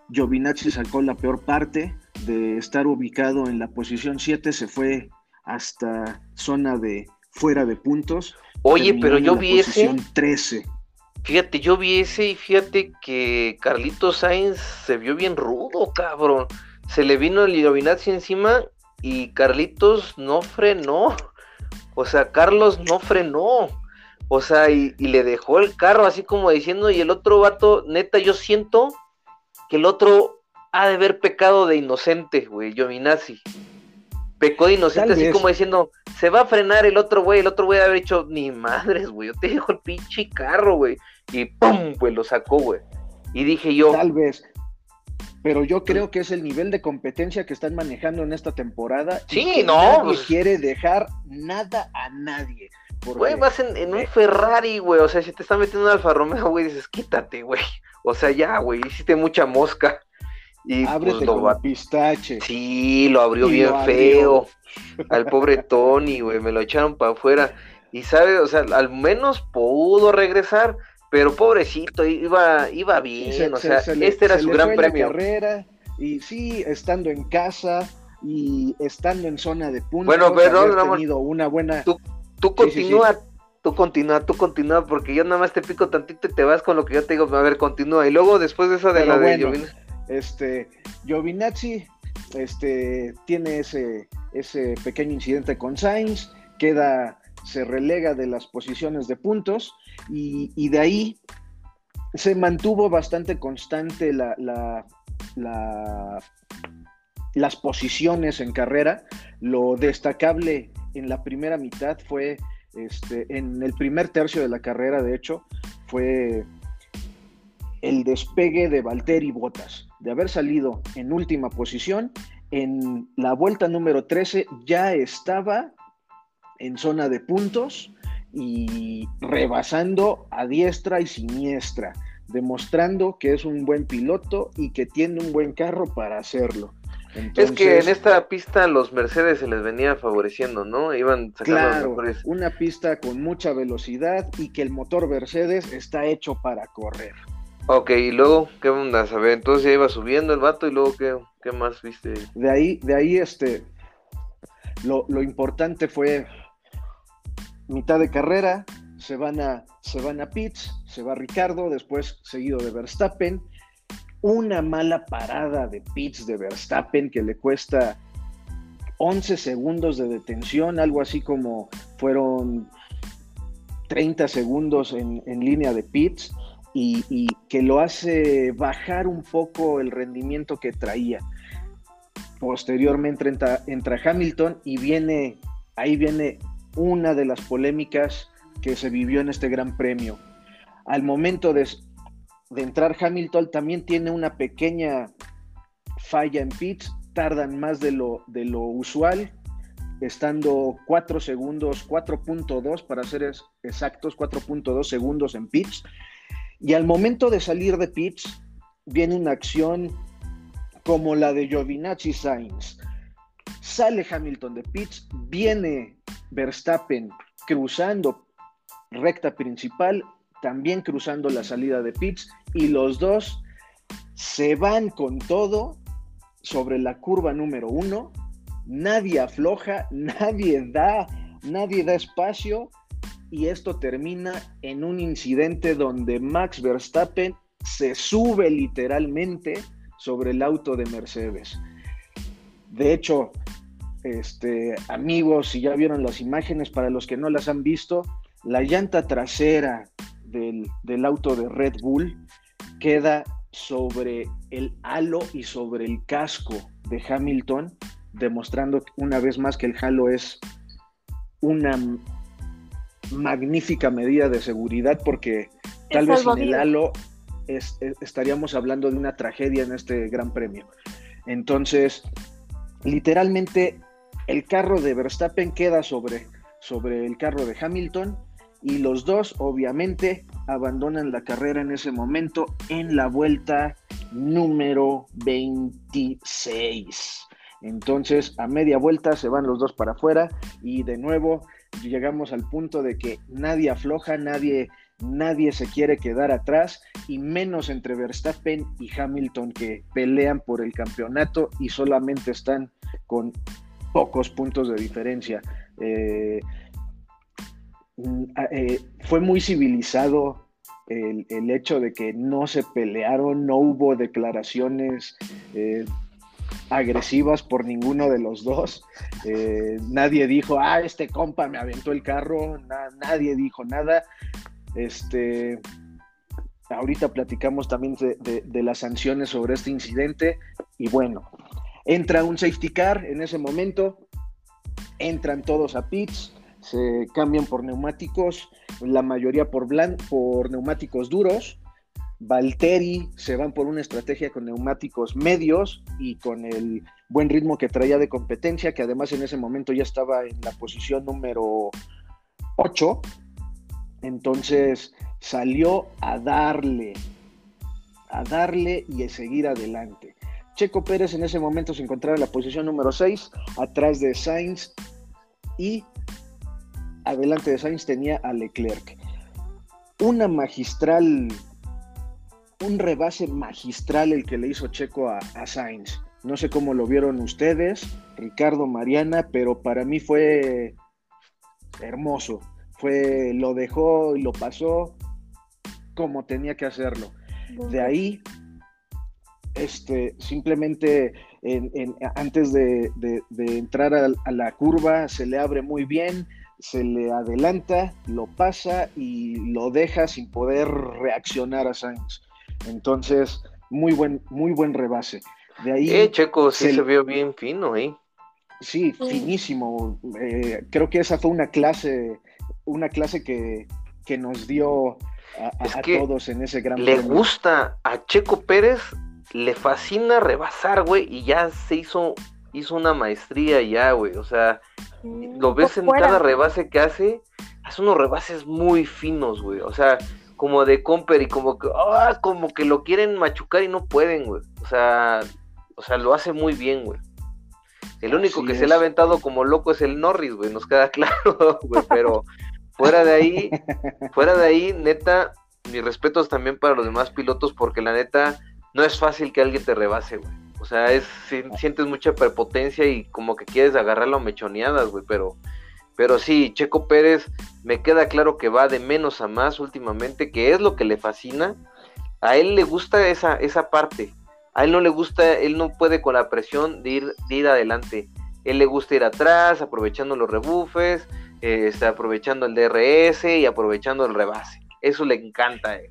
Giovinazzi sacó la peor parte de estar ubicado en la posición 7, se fue hasta zona de fuera de puntos. Oye, pero yo vi ese. 13. Fíjate, yo vi ese y fíjate que Carlitos Sainz se vio bien rudo, cabrón. Se le vino el Giovinazzi encima y Carlitos no frenó. O sea, Carlos no frenó. O sea, y, y, le dejó el carro así como diciendo, y el otro vato, neta, yo siento que el otro ha de haber pecado de inocente, güey, Giovinazzi pecó de inocente, así como diciendo, se va a frenar el otro güey, el otro güey haber hecho, ni madres, güey, yo te dejo el pinche carro, güey, y pum, pues lo sacó, güey. Y dije yo. Tal vez. Pero yo creo que es el nivel de competencia que están manejando en esta temporada. Sí, no. No pues quiere dejar nada a nadie. Güey, vas en, un Ferrari, güey. O sea, si te están metiendo un Alfa Romeo, güey, dices, quítate, güey. O sea, ya, güey, hiciste mucha mosca. Y pues, lo pistache. Sí, lo abrió bien feo. Al pobre Tony, güey, me lo echaron para afuera. Y sabe, o sea, al menos pudo regresar, pero pobrecito, iba, iba bien, o sea, este era su gran premio. carrera, y sí, estando en casa y estando en zona de puntos, bueno, pero no, tenido una buena. Tú, tú continúa, tú continúa, tú continúa, porque yo nada más te pico tantito y te vas con lo que yo te digo, a ver, continúa. Y luego después de esa de la de este, Giovinazzi este, tiene ese, ese pequeño incidente con Sainz, queda, se relega de las posiciones de puntos y, de ahí se mantuvo bastante constante la, las posiciones en carrera. Lo destacable en la primera mitad fue, este, en el primer tercio de la carrera, de hecho, fue el despegue de Valtteri Bottas de haber salido en última posición, en la vuelta número 13 ya estaba en zona de puntos y rebasando a diestra y siniestra, demostrando que es un buen piloto y que tiene un buen carro para hacerlo. es que en esta pista los Mercedes se les venía favoreciendo, ¿no? Iban sacando claro, una pista con mucha velocidad y que el motor Mercedes está hecho para correr. Ok, y luego, ¿qué onda? A entonces ya iba subiendo el vato y luego, ¿qué, qué más viste? De ahí, de ahí, este, lo, importante fue mitad de carrera, se van a, se van a pits, se va Ricardo, después seguido de Verstappen, una mala parada de pits de Verstappen que le cuesta 11 segundos de detención, algo así como fueron 30 segundos en, en línea de pits y, que lo hace bajar un poco el rendimiento que traía. Posteriormente entra, Hamilton y viene, ahí viene una de las polémicas que se vivió en este gran premio. Al momento de, de entrar Hamilton también tiene una pequeña falla en pits, tardan más de lo, de lo usual, estando 4 segundos, 4.2 para ser exactos, 4.2 segundos en pits. Y al momento de salir de pits, viene una acción como la de Giovinazzi Sainz. Sale Hamilton de pits, viene Verstappen cruzando recta principal, también cruzando la salida de pits, y los dos se van con todo sobre la curva número uno. Nadie afloja, nadie da, nadie da espacio, y esto termina en un incidente donde Max Verstappen se sube literalmente sobre el auto de Mercedes. De hecho, este, amigos, si ya vieron las imágenes, para los que no las han visto, la llanta trasera del, del auto de Red Bull queda sobre el halo y sobre el casco de Hamilton, demostrando una vez más que el halo es una magnífica medida de seguridad porque tal vez sin el halo estaríamos hablando de una tragedia en este gran premio. Entonces, literalmente el carro de Verstappen queda sobre, sobre el carro de Hamilton y los dos obviamente abandonan la carrera en ese momento en la vuelta número 26. Entonces, a media vuelta se van los dos para afuera y de nuevo llegamos al punto de que nadie afloja, nadie, nadie se quiere quedar atrás y menos entre Verstappen y Hamilton que pelean por el campeonato y solamente están con pocos puntos de diferencia. Eh, mm, eh, fue muy civilizado el, hecho de que no se pelearon, no hubo declaraciones eh, agresivas por ninguno de los dos. Eh, nadie dijo, ah, este compa me aventó el carro, nadie dijo nada. Este, ahorita platicamos también de, las sanciones sobre este incidente y bueno, entra un safety car en ese momento, entran todos a pits, se cambian por neumáticos, la mayoría por, por neumáticos duros Valtteri se van por una estrategia con neumáticos medios y con el buen ritmo que traía de competencia, que además en ese momento ya estaba en la posición número 8. Entonces salió a darle, a darle y a seguir adelante. Checo Pérez en ese momento se encontraba en la posición número 6, atrás de Sainz y adelante de Sainz tenía a Leclerc. Una magistral un rebase magistral el que le hizo Checo a, Sainz. No sé cómo lo vieron ustedes, Ricardo, Mariana, pero para mí fue hermoso. Fue, lo dejó y lo pasó como tenía que hacerlo. De ahí, este, simplemente antes de, entrar a, la curva, se le abre muy bien, se le adelanta, lo pasa y lo deja sin poder reaccionar a Sainz. Entonces, muy buen, muy buen rebase. De ahí. Eh, Checo, sí se, vio bien fino, ¿eh? Sí, finísimo. Eh, creo que esa fue una clase, una clase que, nos dio a, todos en ese gran Le gusta a Checo Pérez, le fascina rebasar, güey, y ya se hizo, hizo una maestría ya, güey. O sea, lo ves en cada rebase que hace, hace unos rebases muy finos, güey. O sea, como de Comper y como que, ah, como que lo quieren machucar y no pueden, güey. O sea, o sea, lo hace muy bien, güey. El único que se le ha aventado como loco es el Norris, güey, nos queda claro, güey, pero fuera de ahí, fuera de ahí, neta, mis respetos también para los demás pilotos, porque la neta, no es fácil que alguien te rebase, güey. O sea, es, sientes mucha prepotencia y como que quieres agarrarlo a mechoneadas, güey, pero pero sí, Checo Pérez me queda claro que va de menos a más últimamente, que es lo que le fascina. A él le gusta esa, esa parte. A él no le gusta, él no puede con la presión de ir, de ir adelante. Él le gusta ir atrás, aprovechando los rebufes, está aprovechando el DRS y aprovechando el rebase. Eso le encanta a él.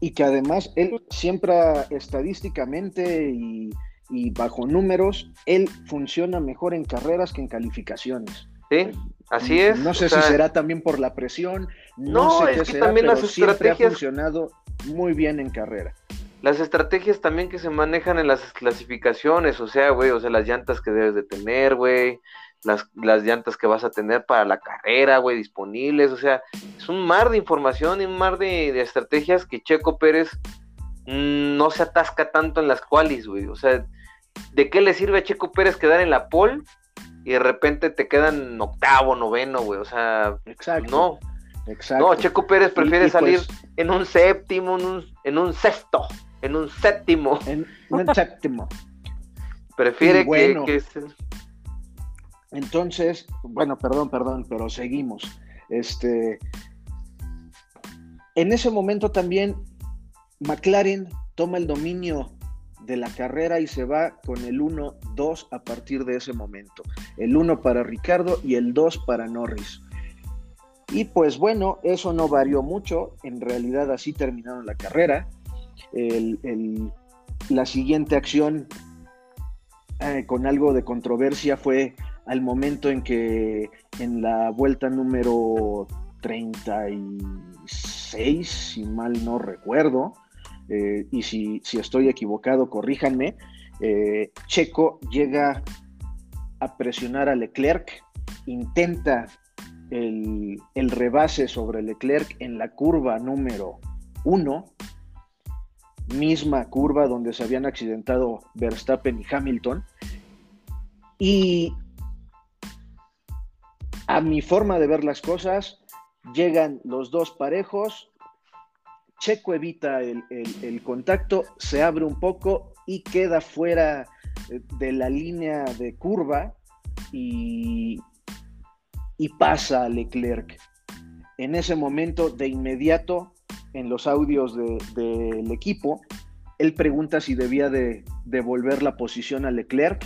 Y que además él siempre estadísticamente y bajo números, él funciona mejor en carreras que en calificaciones. Sí, Así es. No sé si será también por la presión, no, sé qué será, también pero siempre ha funcionado muy bien en carrera. Las estrategias también que se manejan en las clasificaciones, o sea, güey, o sea, las llantas que debes de tener, güey, las, las llantas que vas a tener para la carrera, güey, disponibles, o sea, es un mar de información y un mar de, estrategias que Checo Pérez mm, no se atasca tanto en las cuales, güey, o sea, ¿de qué le sirve a Checo Pérez quedar en la pole y de repente te quedan octavo, noveno, güey? O sea, Exacto. no. Exacto. No, Checo Pérez prefiere Y- y salir pues- en un séptimo, en un, en un sexto, en un séptimo. En un séptimo. Prefiere bueno. que, que se- Entonces, bueno, perdón, perdón, pero seguimos. Este, en ese momento también McLaren toma el dominio de la carrera y se va con el 1-2 a partir de ese momento. El 1 para Ricardo y el 2 para Norris. Y pues bueno, eso no varió mucho. En realidad así terminaron la carrera. El- el- la siguiente acción eh, con algo de controversia fue al momento en que en la vuelta número 36, si mal no recuerdo, eh, y si, si estoy equivocado, corríjanme, eh, Checo llega a presionar a Leclerc, intenta el, el rebase sobre Leclerc en la curva número 1, misma curva donde se habían accidentado Verstappen y Hamilton, y a mi forma de ver las cosas, llegan los dos parejos, Checo evita el, contacto, se abre un poco y queda fuera eh, de la línea de curva y, pasa a Leclerc. En ese momento, de inmediato, en los audios de- del equipo, él pregunta si debía de devolver la posición a Leclerc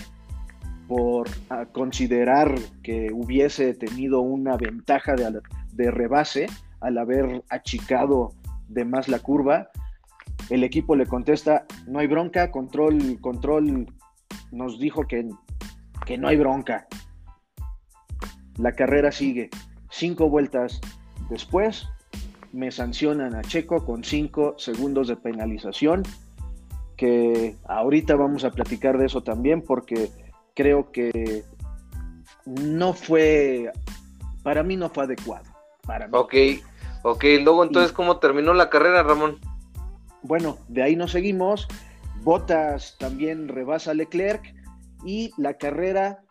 por considerar que hubiese tenido una ventaja de, de rebase al haber achicado de más la curva. El equipo le contesta, no hay bronca, control, control nos dijo que, que no hay bronca. La carrera sigue. Cinco vueltas después, me sancionan a Checo con cinco segundos de penalización, que ahorita vamos a platicar de eso también porque creo que no fue, para mí no fue adecuado. Para mí. Ok, ok, luego entonces, ¿cómo terminó la carrera, Ramón? Bueno, de ahí nos seguimos. Botas también rebasa Leclerc y la carrera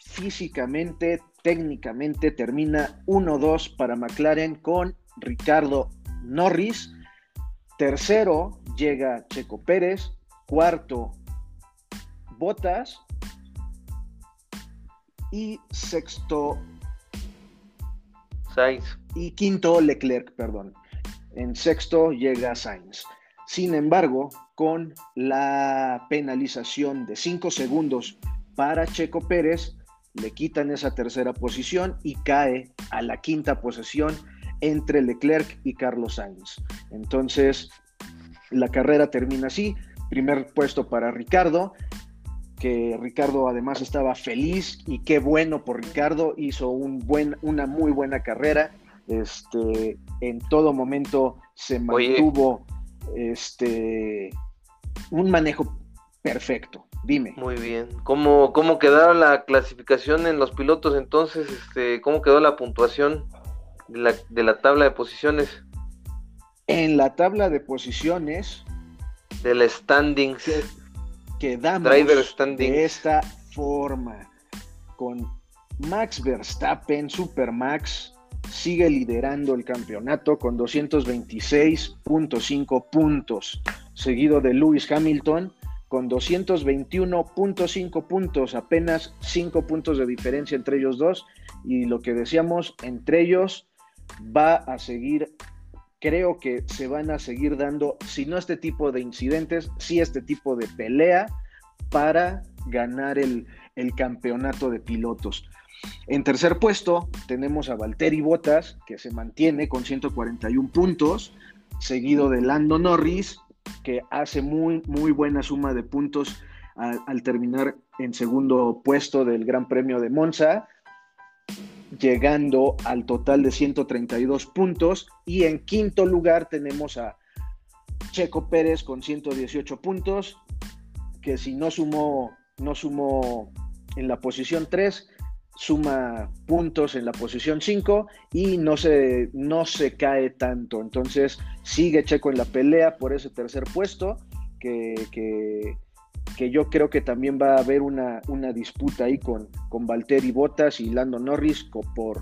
físicamente, técnicamente termina 1-2 para McLaren con Ricardo Norris. Tercero llega Checo Pérez. Cuarto, Botas. Y sexto Y quinto Leclerc, perdón. En sexto llega Sainz. Sin embargo, con la penalización de 5 segundos para Checo Pérez, le quitan esa tercera posición y cae a la quinta posición entre Leclerc y Carlos Sainz. Entonces, la carrera termina así. Primer puesto para Ricardo, que Ricardo además estaba feliz y qué bueno por Ricardo, hizo un buen, una muy buena carrera. Este, en todo momento se Oye. mantuvo este, un manejo perfecto. Dime. Muy bien. ¿Cómo, cómo quedaron la clasificación en los pilotos entonces? Este, ¿Cómo quedó la puntuación de la, de la tabla de posiciones? En la tabla de posiciones Del standings. que- quedamos de esta forma. Con Max Verstappen, Supermax, sigue liderando el campeonato con 226.5 puntos, seguido de Lewis Hamilton con 221.5 puntos, apenas 5 puntos de diferencia entre ellos dos. Y lo que decíamos, entre ellos va a seguir, creo que se van a seguir dando, si no este tipo de incidentes, sí este tipo de pelea para ganar el, el campeonato de pilotos. En tercer puesto tenemos a Valtteri Bottas, que se mantiene con 141 puntos, seguido de Lando Norris, que hace muy, muy buena suma de puntos al, al terminar en segundo puesto del Gran Premio de Monza, llegando al total de 132 puntos. Y en quinto lugar tenemos a Checo Pérez con 118 puntos, que si no sumó, no sumó en la posición 3, suma puntos en la posición 5 y no se, no se cae tanto. Entonces sigue Checo en la pelea por ese tercer puesto, que, que, yo creo que también va a haber una, una disputa ahí con, con Valtteri Bottas y Lando Norris por,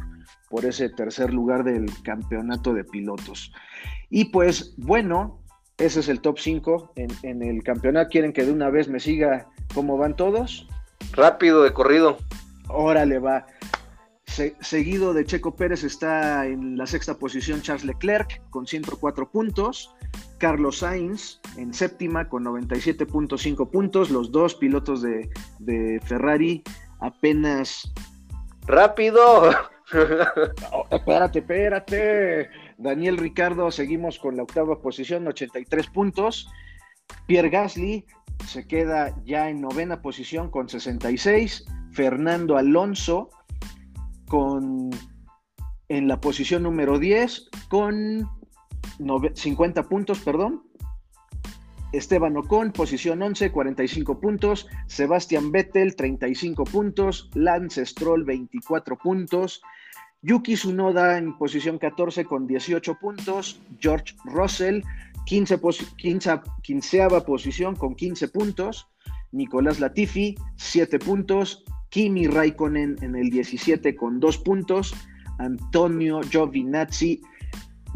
por ese tercer lugar del campeonato de pilotos. Y pues bueno, ese es el top 5 en, en el campeonato. ¿Quieren que de una vez me siga cómo van todos? Rápido, de corrido. Órale, va. seguido de Checo Pérez está en la sexta posición Charles Leclerc con 104 puntos. Carlos Sainz en séptima con 97.5 puntos. Los dos pilotos de, Ferrari apenas. ¡Rápido! Espérate, espérate. Daniel Ricardo, seguimos con la octava posición, 83 puntos. Pierre Gasly se queda ya en novena posición con 66. Fernando Alonso con en la posición número 10 con 50 puntos, perdón. Esteban Ocon, posición 11, 45 puntos. Sebastián Vettel, 35 puntos. Lance Stroll, 24 puntos. Yuki Tsunoda en posición 14 con 18 puntos. George Russell, 15, 15, 15 posición con 15 puntos. Nicolás Latifi, 7 puntos. Kimi Raikkonen en el 17 con 2 puntos. Antonio Giovinazzi,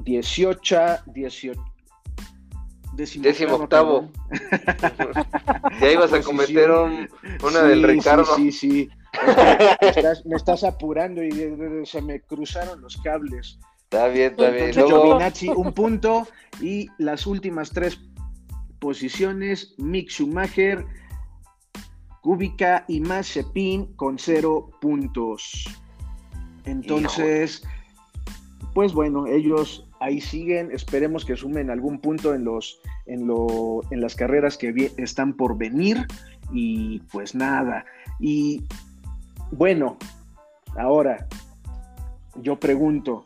18, 18 décimo, octavo. ya ibas a cometer una del Ricardo. Sí, sí, sí. me, estás, apurando y se me cruzaron los cables. Está bien, está bien. Giovinazzi, un punto. Y las últimas tres posiciones, Mick Schumacher, Kubica y Mazepin con cero puntos. Entonces, pues bueno, ellos ahí siguen. Esperemos que sumen algún punto en los en, lo, en las carreras que están por venir. Y pues nada. Y bueno, ahora yo pregunto,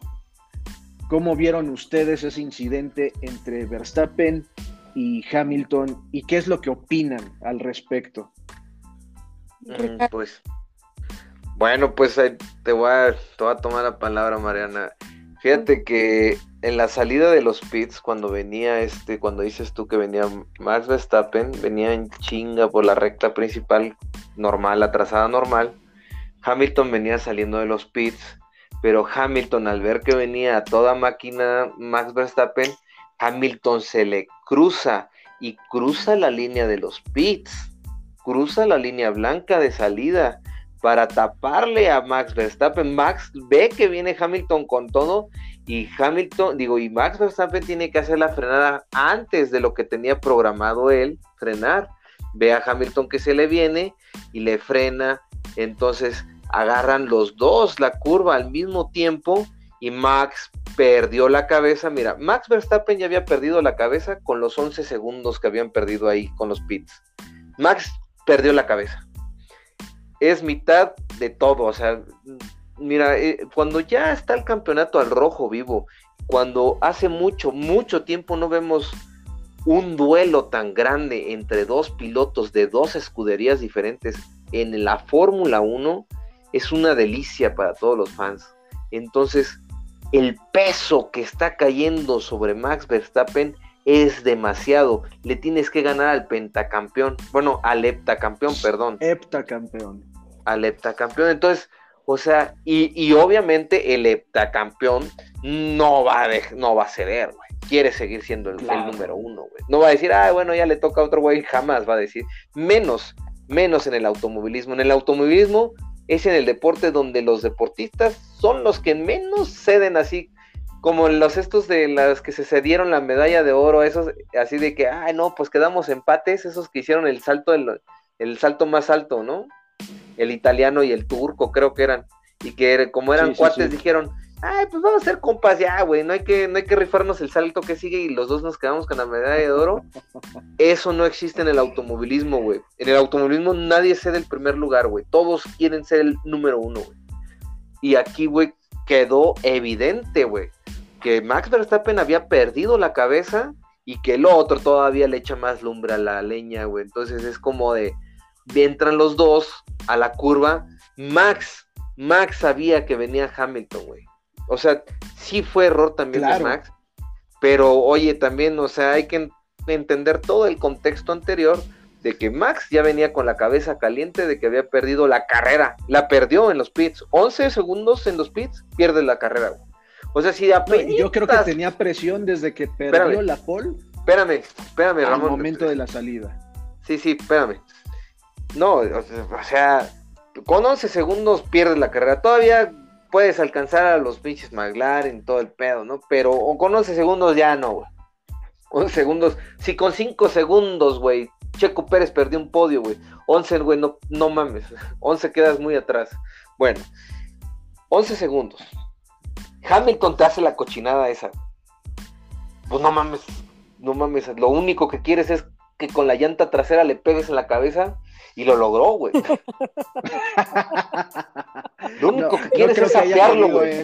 ¿cómo vieron ustedes ese incidente entre Verstappen y Hamilton y qué es lo que opinan al respecto? Mm, pues, bueno, pues te voy, a, te voy a tomar la palabra, Mariana. Fíjate que en la salida de los pits, cuando venía este, cuando dices tú que venía Max Verstappen, venía en chinga por la recta principal normal, la trazada normal. Hamilton venía saliendo de los pits, pero Hamilton al ver que venía a toda máquina Max Verstappen, Hamilton se le cruza y cruza la línea de los pits cruza la línea blanca de salida para taparle a Max Verstappen. Max ve que viene Hamilton con todo y Hamilton, digo, y Max Verstappen tiene que hacer la frenada antes de lo que tenía programado él frenar. Ve a Hamilton que se le viene y le frena. Entonces agarran los dos la curva al mismo tiempo y Max perdió la cabeza. Mira, Max Verstappen ya había perdido la cabeza con los 11 segundos que habían perdido ahí con los pits. Max perdió la cabeza. Es mitad de todo, o sea, mira, eh, cuando ya está el campeonato al rojo vivo, cuando hace mucho, mucho tiempo no vemos un duelo tan grande entre dos pilotos de dos escuderías diferentes en la Fórmula 1, es una delicia para todos los fans. Entonces, el peso que está cayendo sobre Max Verstappen es demasiado. Le tienes que ganar al pentacampeón. Bueno, al heptacampeón, perdón. Heptacampeón. Al heptacampeón. Entonces, o sea, y, obviamente el heptacampeón no va a, no va a ceder, güey. Quiere seguir siendo el, número uno, güey. No va a decir, ah, bueno, ya le toca a otro güey. Jamás va a decir. Menos, menos en el automovilismo. En el automovilismo es en el deporte donde los deportistas son los que menos ceden así como los estos de las que se cedieron la medalla de oro, esos así de que, ay, no, pues quedamos empates, esos que hicieron el salto, el, el salto más alto, ¿no? El italiano y el turco, creo que eran. Y que como eran cuates, dijeron, ay, pues vamos a ser compas ya, güey, no hay que, no hay que rifarnos el salto que sigue y los dos nos quedamos con la medalla de oro. Eso no existe en el automovilismo, güey. En el automovilismo nadie cede el primer lugar, güey. Todos quieren ser el número uno, güey. Y aquí, güey, quedó evidente, güey que Max Verstappen había perdido la cabeza y que el otro todavía le echa más lumbre a la leña, güey. Entonces es como de, entran los dos a la curva. Max, Max sabía que venía Hamilton, güey. O sea, sí fue error también de Max, pero oye, también, o sea, hay que entender todo el contexto anterior de que Max ya venía con la cabeza caliente de que había perdido la carrera. La perdió en los pits. 11 segundos en los pits, pierde la carrera, güey. O sea, si apenas... Yo creo que tenía presión desde que perdió la pole. Espérame, espérame, Ramón. Al momento de la salida. Sí, sí, espérame. No, o sea, con 11 segundos pierdes la carrera. Todavía puedes alcanzar a los pinches McLaren, todo el pedo, ¿no? Pero con 11 segundos ya no, güey. 11 segundos. Si con 5 segundos, güey, Checo Pérez perdió un podio, güey. 11, güey, no, no mames. 11 quedas muy atrás. Bueno, 11 segundos. Hamilton te hace la cochinada esa. Pues no mames, no mames. Lo único que quieres es que con la llanta trasera le pegues en la cabeza y lo logró, güey. lo único que quieres es sapearlo, güey.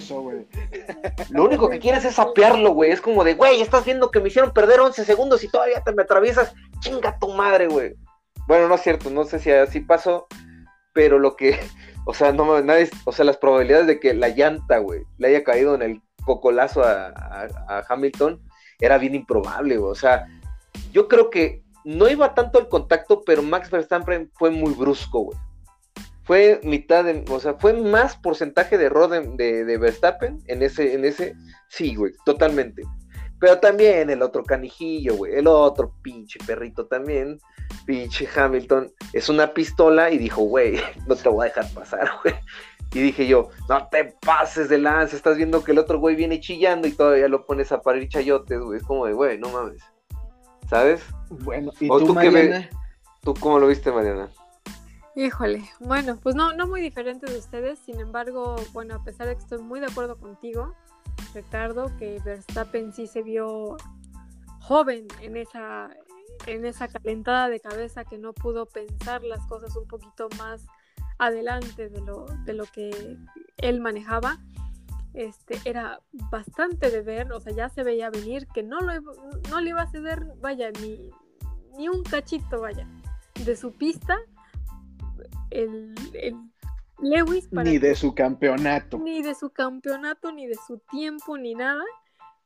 Lo único que quieres es sapearlo, güey. Es como de, güey, estás viendo que me hicieron perder 11 segundos y todavía te me atraviesas. Chinga tu madre, güey. Bueno, no es cierto, no sé si así pasó, pero lo que, o sea, no nadie, o sea, las probabilidades de que la llanta, güey, le haya caído en el cocolazo a, a Hamilton era bien improbable, güey. O sea, yo creo que no iba tanto el contacto, pero Max Verstappen fue muy brusco, güey. Fue mitad de, o sea, fue más porcentaje de error de, Verstappen en ese, en ese, sí, güey, totalmente. Pero también el otro canijillo, güey, el otro pinche perrito también, pinche Hamilton, es una pistola y dijo, güey, no te voy a dejar pasar, güey. Y dije yo, no te pases de lanza, estás viendo que el otro güey viene chillando y todavía lo pones a parir chayotes, güey. Es como de, güey, no mames. ¿sabes? Bueno, ¿y tú, Mariana? ¿Tú cómo lo viste, Mariana? Híjole, bueno, pues no, no muy diferente de ustedes, sin embargo, bueno, a pesar de que estoy muy de acuerdo contigo, Ricardo, que Verstappen sí se vio joven en esa, en esa calentada de cabeza que no pudo pensar las cosas un poquito más adelante de lo, de lo que él manejaba este, era bastante de ver, o sea, ya se veía venir que no, lo, no le iba a ceder, vaya, ni, ni un cachito, vaya, de su pista, el, Lewis. ni de su campeonato. Ni de su campeonato, ni de su tiempo, ni nada.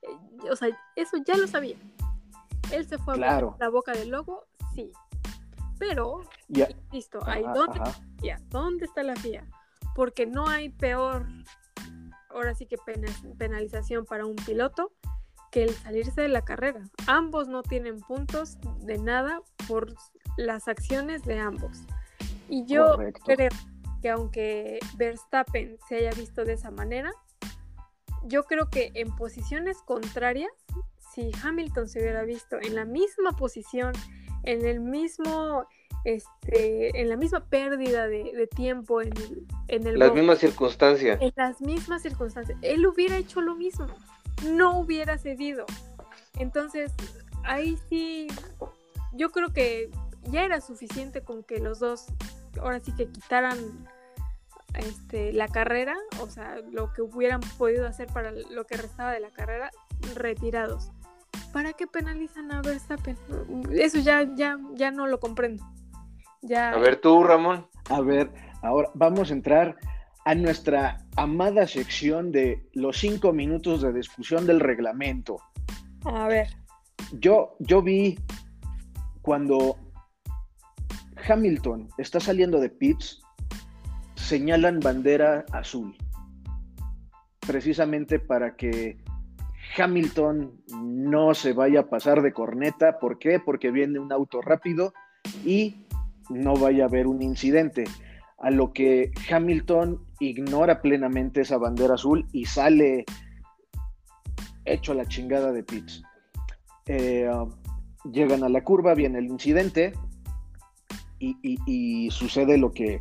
Eh, o sea, eso ya lo sabía. Él se fue a la boca del logo, sí. Pero, listo, ahí, ¿dónde, ¿dónde está la FIA? Porque no hay peor ahora sí que penalización para un piloto que el salirse de la carrera. Ambos no tienen puntos de nada por las acciones de ambos. Y yo creo que aunque Verstappen se haya visto de esa manera, yo creo que en posiciones contrarias, si Hamilton se hubiera visto en la misma posición, en el mismo este, en la misma pérdida de, tiempo en, en el... Las mismas circunstancias. En las mismas circunstancias. Él hubiera hecho lo mismo, no hubiera cedido. Entonces, ahí sí, yo creo que ya era suficiente con que los dos, ahora sí que quitaran este, la carrera, o sea, lo que hubieran podido hacer para lo que restaba de la carrera, retirados. ¿Para qué penalizan a Verstappen? Eso ya, ya, ya no lo comprendo. A ver tú, Ramón. A ver, ahora vamos a entrar a nuestra amada sección de los cinco minutos de discusión del reglamento. A ver. Yo, yo vi cuando Hamilton está saliendo de pits, señalan bandera azul, precisamente para que Hamilton no se vaya a pasar de corneta. ¿Por qué? Porque viene un auto rápido y no vaya a haber un incidente. A lo que Hamilton ignora plenamente esa bandera azul y sale hecho la chingada de pits. Eh, llegan a la curva, viene el incidente y, sucede lo que,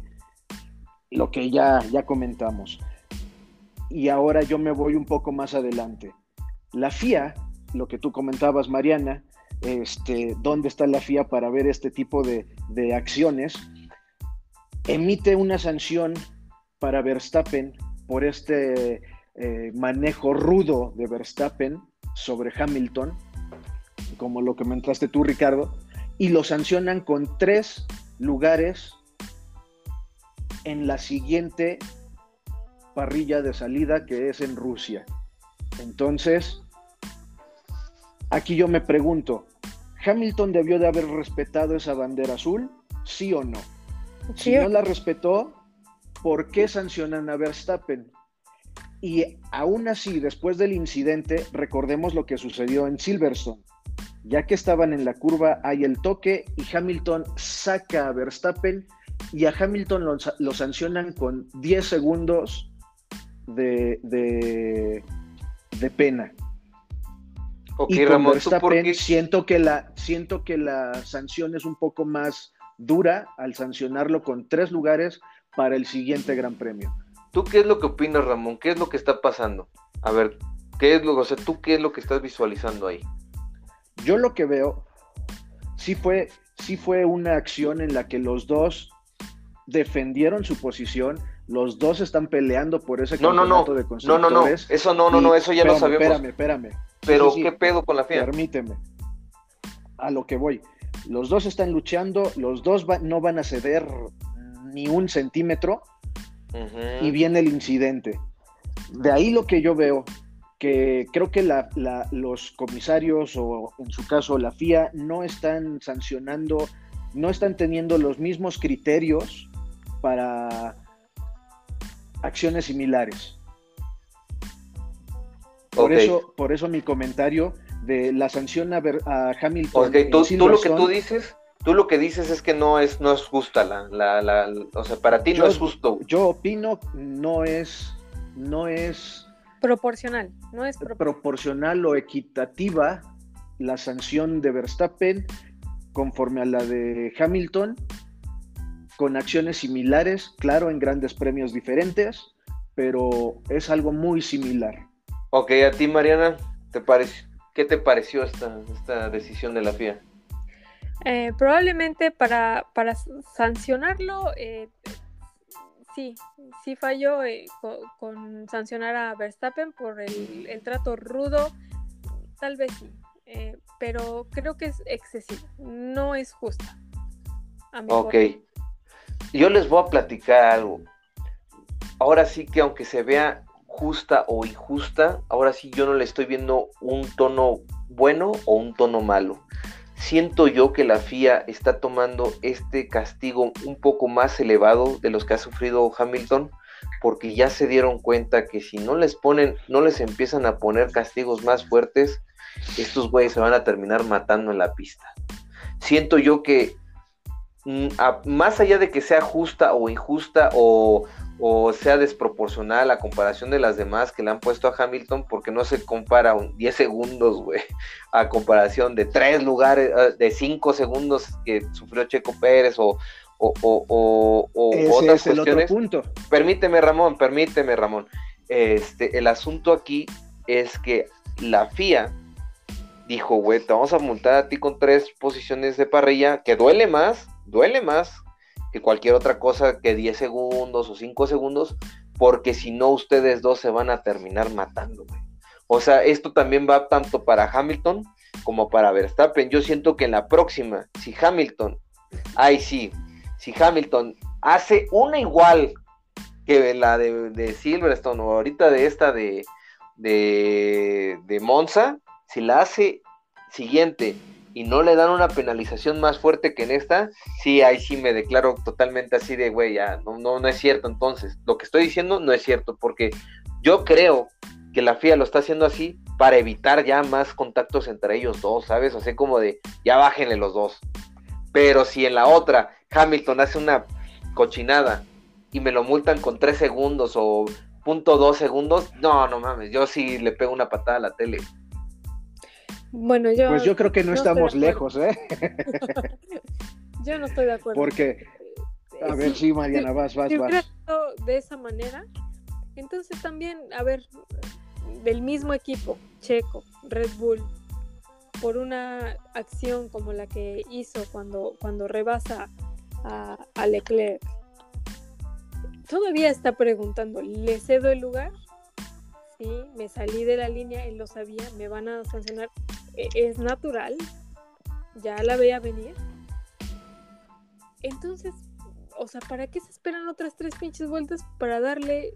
lo que ya, ya comentamos. Y ahora yo me voy un poco más adelante. La FIA, lo que tú comentabas, Mariana, este, dónde está la FIA para ver este tipo de, acciones, emite una sanción para Verstappen por este eh, manejo rudo de Verstappen sobre Hamilton, como lo comentaste tú, Ricardo, y lo sancionan con tres lugares en la siguiente parrilla de salida que es en Rusia. Entonces, aquí yo me pregunto, ¿Hamilton debió de haber respetado esa bandera azul? ¿Sí o no? Si no la respetó, ¿por qué sancionan a Verstappen? Y aún así, después del incidente, recordemos lo que sucedió en Silverstone. Ya que estaban en la curva, hay el toque y Hamilton saca a Verstappen y a Hamilton lo, sancionan con 10 segundos de, de, pena. y con Verstappen siento, que la, siento que la sanción es un poco más dura al sancionarlo con tres lugares para el siguiente Gran Premio. ¿Tú qué es lo que opinas, Ramón? ¿Qué es lo que está pasando? A ver, ¿qué es lo, o sea, tú qué es lo que estás visualizando ahí? Yo lo que veo sí fue, sí fue una acción en la que los dos defendieron su posición, los dos están peleando por ese no, campeonato de constructores. No, no, no, eso no, no, no, eso ya lo sabemos. Espérame, espérame. Pero ¿qué pedo con la FIA? Permíteme. A lo que voy. Los dos están luchando, los dos no van a ceder ni un centímetro y viene el incidente. De ahí lo que yo veo, que creo que los comisarios o en su caso la FIA no están sancionando, no están teniendo los mismos criterios para acciones similares. Por, eso, por eso mi comentario de la sanción a, Hamilton. tú, lo que tú dices, tú lo que dices es que no es, no es justa la, la, o sea, para ti no es justo. Yo opino no es, no es proporcional, no es proporcional o equitativa la sanción de Verstappen conforme a la de Hamilton, con acciones similares, claro, en grandes premios diferentes, pero es algo muy similar. Ok, a ti Mariana, ¿te parece? ¿Qué te pareció esta, esta decisión de la FIA? Eh, probablemente para, para sancionarlo, eh, sí, sí falló eh, con, sancionar a Verstappen por el, trato rudo, tal vez sí, pero creo que es excesivo, no es justa. ok, yo les voy a platicar algo. Ahora sí que aunque se vea justa o injusta, ahora sí yo no le estoy viendo un tono bueno o un tono malo. Siento yo que la FIA está tomando este castigo un poco más elevado de los que ha sufrido Hamilton, porque ya se dieron cuenta que si no les ponen, no les empiezan a poner castigos más fuertes, estos güeyes se van a terminar matando en la pista. Siento yo que mm, más allá de que sea justa o injusta o, o sea desproporcional a comparación de las demás que le han puesto a Hamilton, porque no se compara un 10 segundos, güey, a comparación de 3 lugares, eh, de 5 segundos que sufrió Checo Pérez o, o, o, o otras cuestiones. punto. Permíteme, Ramón, permíteme, Ramón. Este, el asunto aquí es que la FIA dijo, güey, te vamos a multar a ti con tres posiciones de parrilla, que duele más, duele más que cualquier otra cosa que 10 segundos o 5 segundos, porque si no ustedes dos se van a terminar matando. O sea, esto también va tanto para Hamilton como para Verstappen. Yo siento que en la próxima, si Hamilton, ay sí, si Hamilton hace una igual que la de, Silverstone o ahorita de esta de, de, de Monza, si la hace siguiente y no le dan una penalización más fuerte que en esta, sí, ahí sí me declaro totalmente así de, güey, ya, no, no, no es cierto entonces. Lo que estoy diciendo no es cierto, porque yo creo que la FIA lo está haciendo así para evitar ya más contactos entre ellos dos, ¿sabes? Así como de, ya bájenle los dos. Pero si en la otra Hamilton hace una cochinada y me lo multan con tres segundos o punto dos segundos, no, no mames, yo sí le pego una patada a la tele. Bueno, yo. Pues yo creo que no, estamos lejos, ¿eh? yo no estoy de acuerdo. Porque. A ver, sí, Mariana, vas, vas, vas. de esa manera, entonces también, a ver, del mismo equipo, Checo, Red Bull, por una acción como la que hizo cuando, cuando rebasa a, a Leclerc, todavía está preguntando, ¿le cedo el lugar? Sí, me salí de la línea, él lo sabía, me van a sancionar e, es natural, ya la veía venir. Entonces, o sea, ¿para qué se esperan otras tres pinches vueltas para darle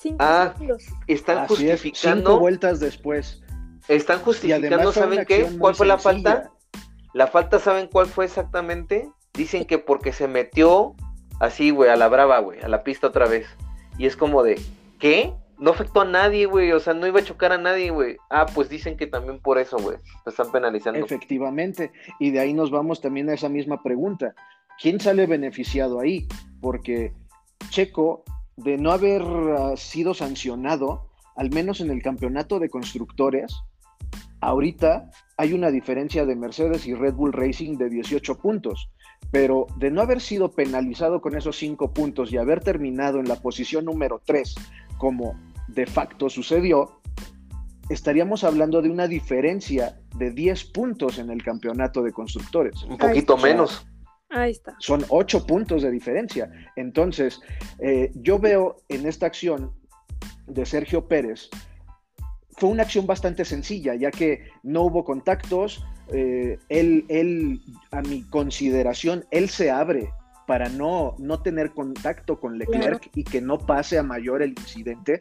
cinco Ah, segundos? Están Así es, justificando. cinco vueltas después. Están Y justificando, ¿saben qué? ¿Cuál fue la falta? La falta, ¿saben cuál fue exactamente? Dicen que porque se metió así, güey, a la brava, güey, a la pista otra vez. Y es como de, ¿qué? No afectó a nadie, güey, o sea, no iba a chocar a nadie, güey. Ah, pues dicen que también por eso, güey, lo están penalizando. Efectivamente. Y de ahí nos vamos también a esa misma pregunta. ¿Quién sale beneficiado ahí? Porque Checo, de no haber ah, sido sancionado, al menos en el campeonato de constructores, ahorita hay una diferencia de Mercedes y Red Bull Racing de 18 puntos. Pero de no haber sido penalizado con esos 5 puntos y haber terminado en la posición número 3, como de facto sucedió, estaríamos hablando de una diferencia de 10 puntos en el campeonato de constructores. Un poquito menos. Ahí está. Son 8 puntos de diferencia. Entonces, eh, yo veo en esta acción de Sergio Pérez, fue una acción bastante sencilla, ya que no hubo contactos, eh, él, él, a mi consideración, él se abre para no, no tener contacto con Leclerc y que no pase a mayor el incidente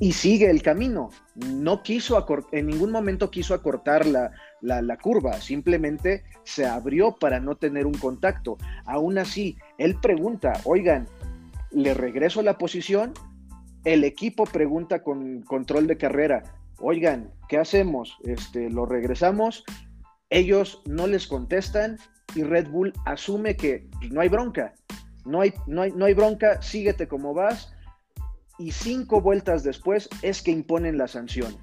y sigue el camino. No quiso acor- en ningún momento quiso acortar la, la, la curva, simplemente se abrió para no tener un contacto. Aún así, él pregunta, oigan, ¿le regreso la posición? El equipo pregunta con control de carrera, oigan, ¿qué hacemos? Este, ¿Lo regresamos? Ellos no les contestan y Red Bull asume que pues, no hay bronca, no hay, no, hay, no hay bronca, síguete como vas y cinco vueltas después es que imponen la sanción.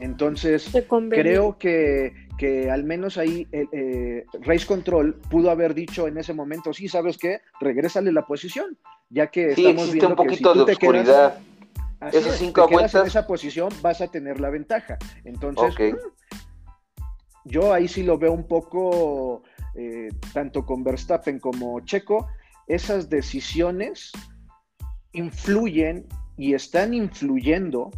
Entonces, creo que, que al menos ahí eh, eh, Race Control pudo haber dicho en ese momento, sí, ¿sabes qué? Regrésale la posición, ya que Sí, estamos existe un viendo que si poquito tú de te quedas- oscuridad. Así Esos es, cinco te quedas en vueltas- esa posición, vas a tener la ventaja. Entonces, Ok. yo ahí sí lo veo un poco, eh, tanto con Verstappen como Checo, esas decisiones influyen y están influyendo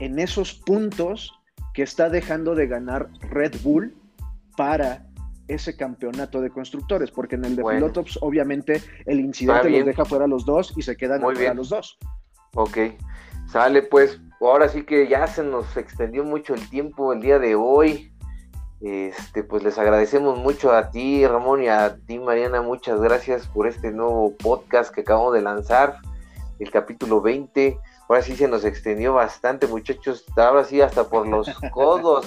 en esos puntos que está dejando de ganar Red Bull para ese campeonato de constructores, porque en el de Bueno. pilotos obviamente el incidente los deja fuera a los dos y se quedan Muy fuera bien. los dos. Ok, sale pues, ahora sí que ya se nos extendió mucho el tiempo el día de hoy. Este, pues les agradecemos mucho a ti, Ramón, y a ti, Mariana, muchas gracias por este nuevo podcast que acabamos de lanzar, el capítulo 20. Ahora sí se nos extendió bastante, muchachos, ahora sí hasta por los codos.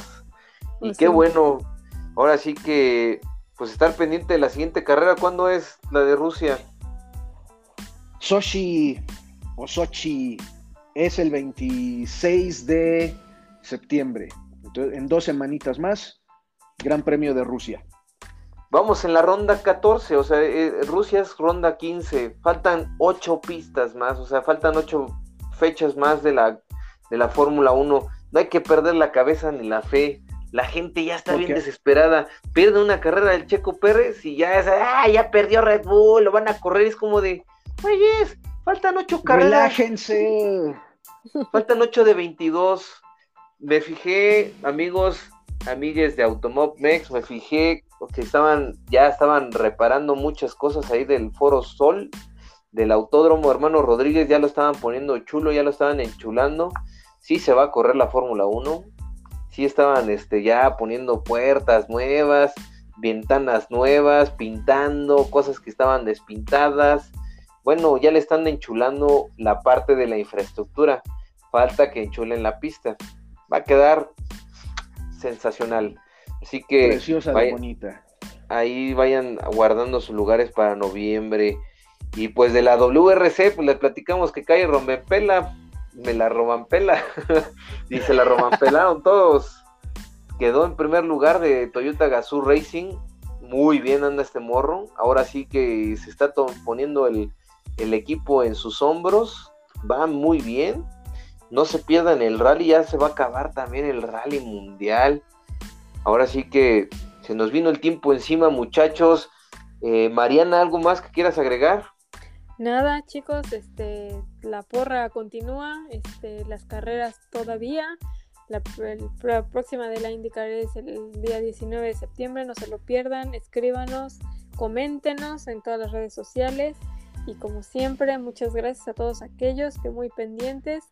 Y Pues qué bueno, ahora sí que, pues estar pendiente de la siguiente carrera, ¿cuándo es la de Rusia? Sochi o Sochi es el 26 de septiembre. Entonces, en dos semanitas más, Gran Premio de Rusia. Vamos en la ronda 14, o sea, eh, Rusia es ronda 15, faltan 8 pistas más, o sea, faltan 8 fechas más de la, de la Fórmula 1. No hay que perder la cabeza ni la fe. La gente ya está bien desesperada. Pierde una carrera del Checo Pérez y ya es, ah, ya perdió Red Bull, lo van a correr. Es como de, oye, faltan 8 carreras. Relájense. Faltan 8 de 22. Me fijé, amigos, amigues de Automobmex, me fijé que estaban, ya estaban reparando muchas cosas ahí del Foro Sol, del Autódromo Hermano Rodríguez, ya lo estaban poniendo chulo, ya lo estaban enchulando. Sí se va a correr la Fórmula 1. Sí estaban este, ya poniendo puertas nuevas, ventanas nuevas, pintando cosas que estaban despintadas. Bueno, ya le están enchulando la parte de la infraestructura. Falta que enchulen la pista. Va a quedar sensacional. Así que Preciosa de vaya- bonita. ahí vayan guardando sus lugares para noviembre. Y pues de la WRC, pues les platicamos que cae Rompepela. Me la robampela. y se la robampelaron todos. Quedó en primer lugar de Toyota Gazoo Racing. Muy bien anda este morro. Ahora sí que se está poniendo el, el equipo en sus hombros. Va muy bien. No se pierdan el rally. Ya se va a acabar también el rally mundial. Ahora sí que se nos vino el tiempo encima, muchachos. Eh, Mariana, ¿algo más que quieras agregar? Nada, chicos, este, la porra continúa, este, las carreras todavía. La, próxima de la IndyCar es el día 19 de septiembre, no se lo pierdan, escríbanos, coméntenos en todas las redes sociales y como siempre, muchas gracias a todos aquellos que muy pendientes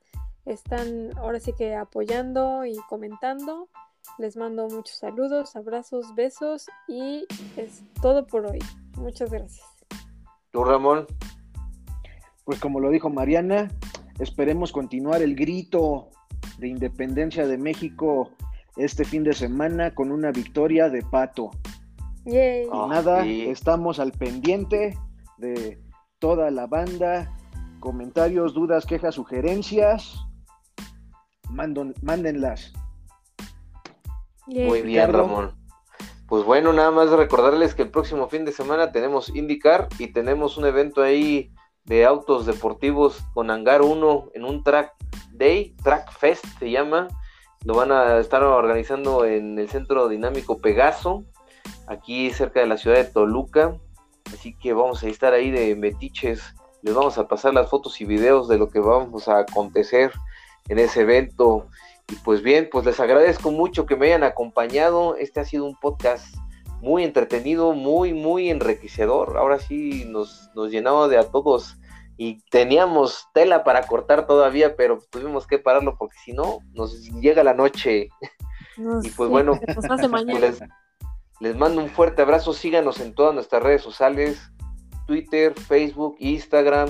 están ahora sí que apoyando y comentando. Les mando muchos saludos, abrazos, besos y es todo por hoy. Muchas gracias. ¿Tú, Ramón? Pues como lo dijo Mariana, esperemos continuar el grito de independencia de México este fin de semana con una victoria de Pato. Y ah, nada, estamos al pendiente de toda la banda. Comentarios, dudas, quejas, sugerencias. Mándenlas. Muy bien, Ramón. Pues bueno, nada más recordarles que el próximo fin de semana tenemos IndyCar y tenemos un evento ahí de autos deportivos con Hangar 1 en un track day, track fest se llama. Lo van a estar organizando en el Centro Dinámico Pegaso, aquí cerca de la ciudad de Toluca. Así que vamos a estar ahí de metiches. Les vamos a pasar las fotos y videos de lo que vamos a acontecer en ese evento. Y pues bien, pues les agradezco mucho que me hayan acompañado. Este ha sido un podcast muy entretenido, muy, muy enriquecedor. Ahora sí nos, nos llenaba de a todos y teníamos tela para cortar todavía, pero tuvimos que pararlo porque si no, nos llega la noche. y pues bueno, pues les, mando un fuerte abrazo. Síganos en todas nuestras redes sociales: Twitter, Facebook, Instagram,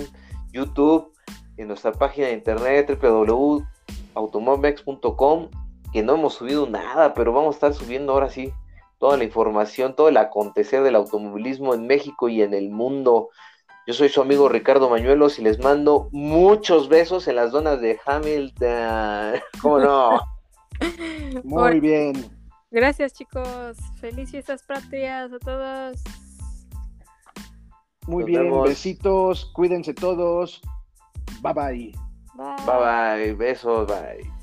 YouTube, en nuestra página de internet www automomex.com, que no hemos subido nada, pero vamos a estar subiendo ahora sí toda la información, todo el acontecer del automovilismo en México y en el mundo. Yo soy su amigo Ricardo Mañuelos y les mando muchos besos en las zonas de Hamilton. ¿Cómo no? Muy bien. Gracias chicos. Feliz fiestas patrias a todos. Muy bien, besitos, cuídense todos. Bye bye. Bye. Bye. Besos. Bye.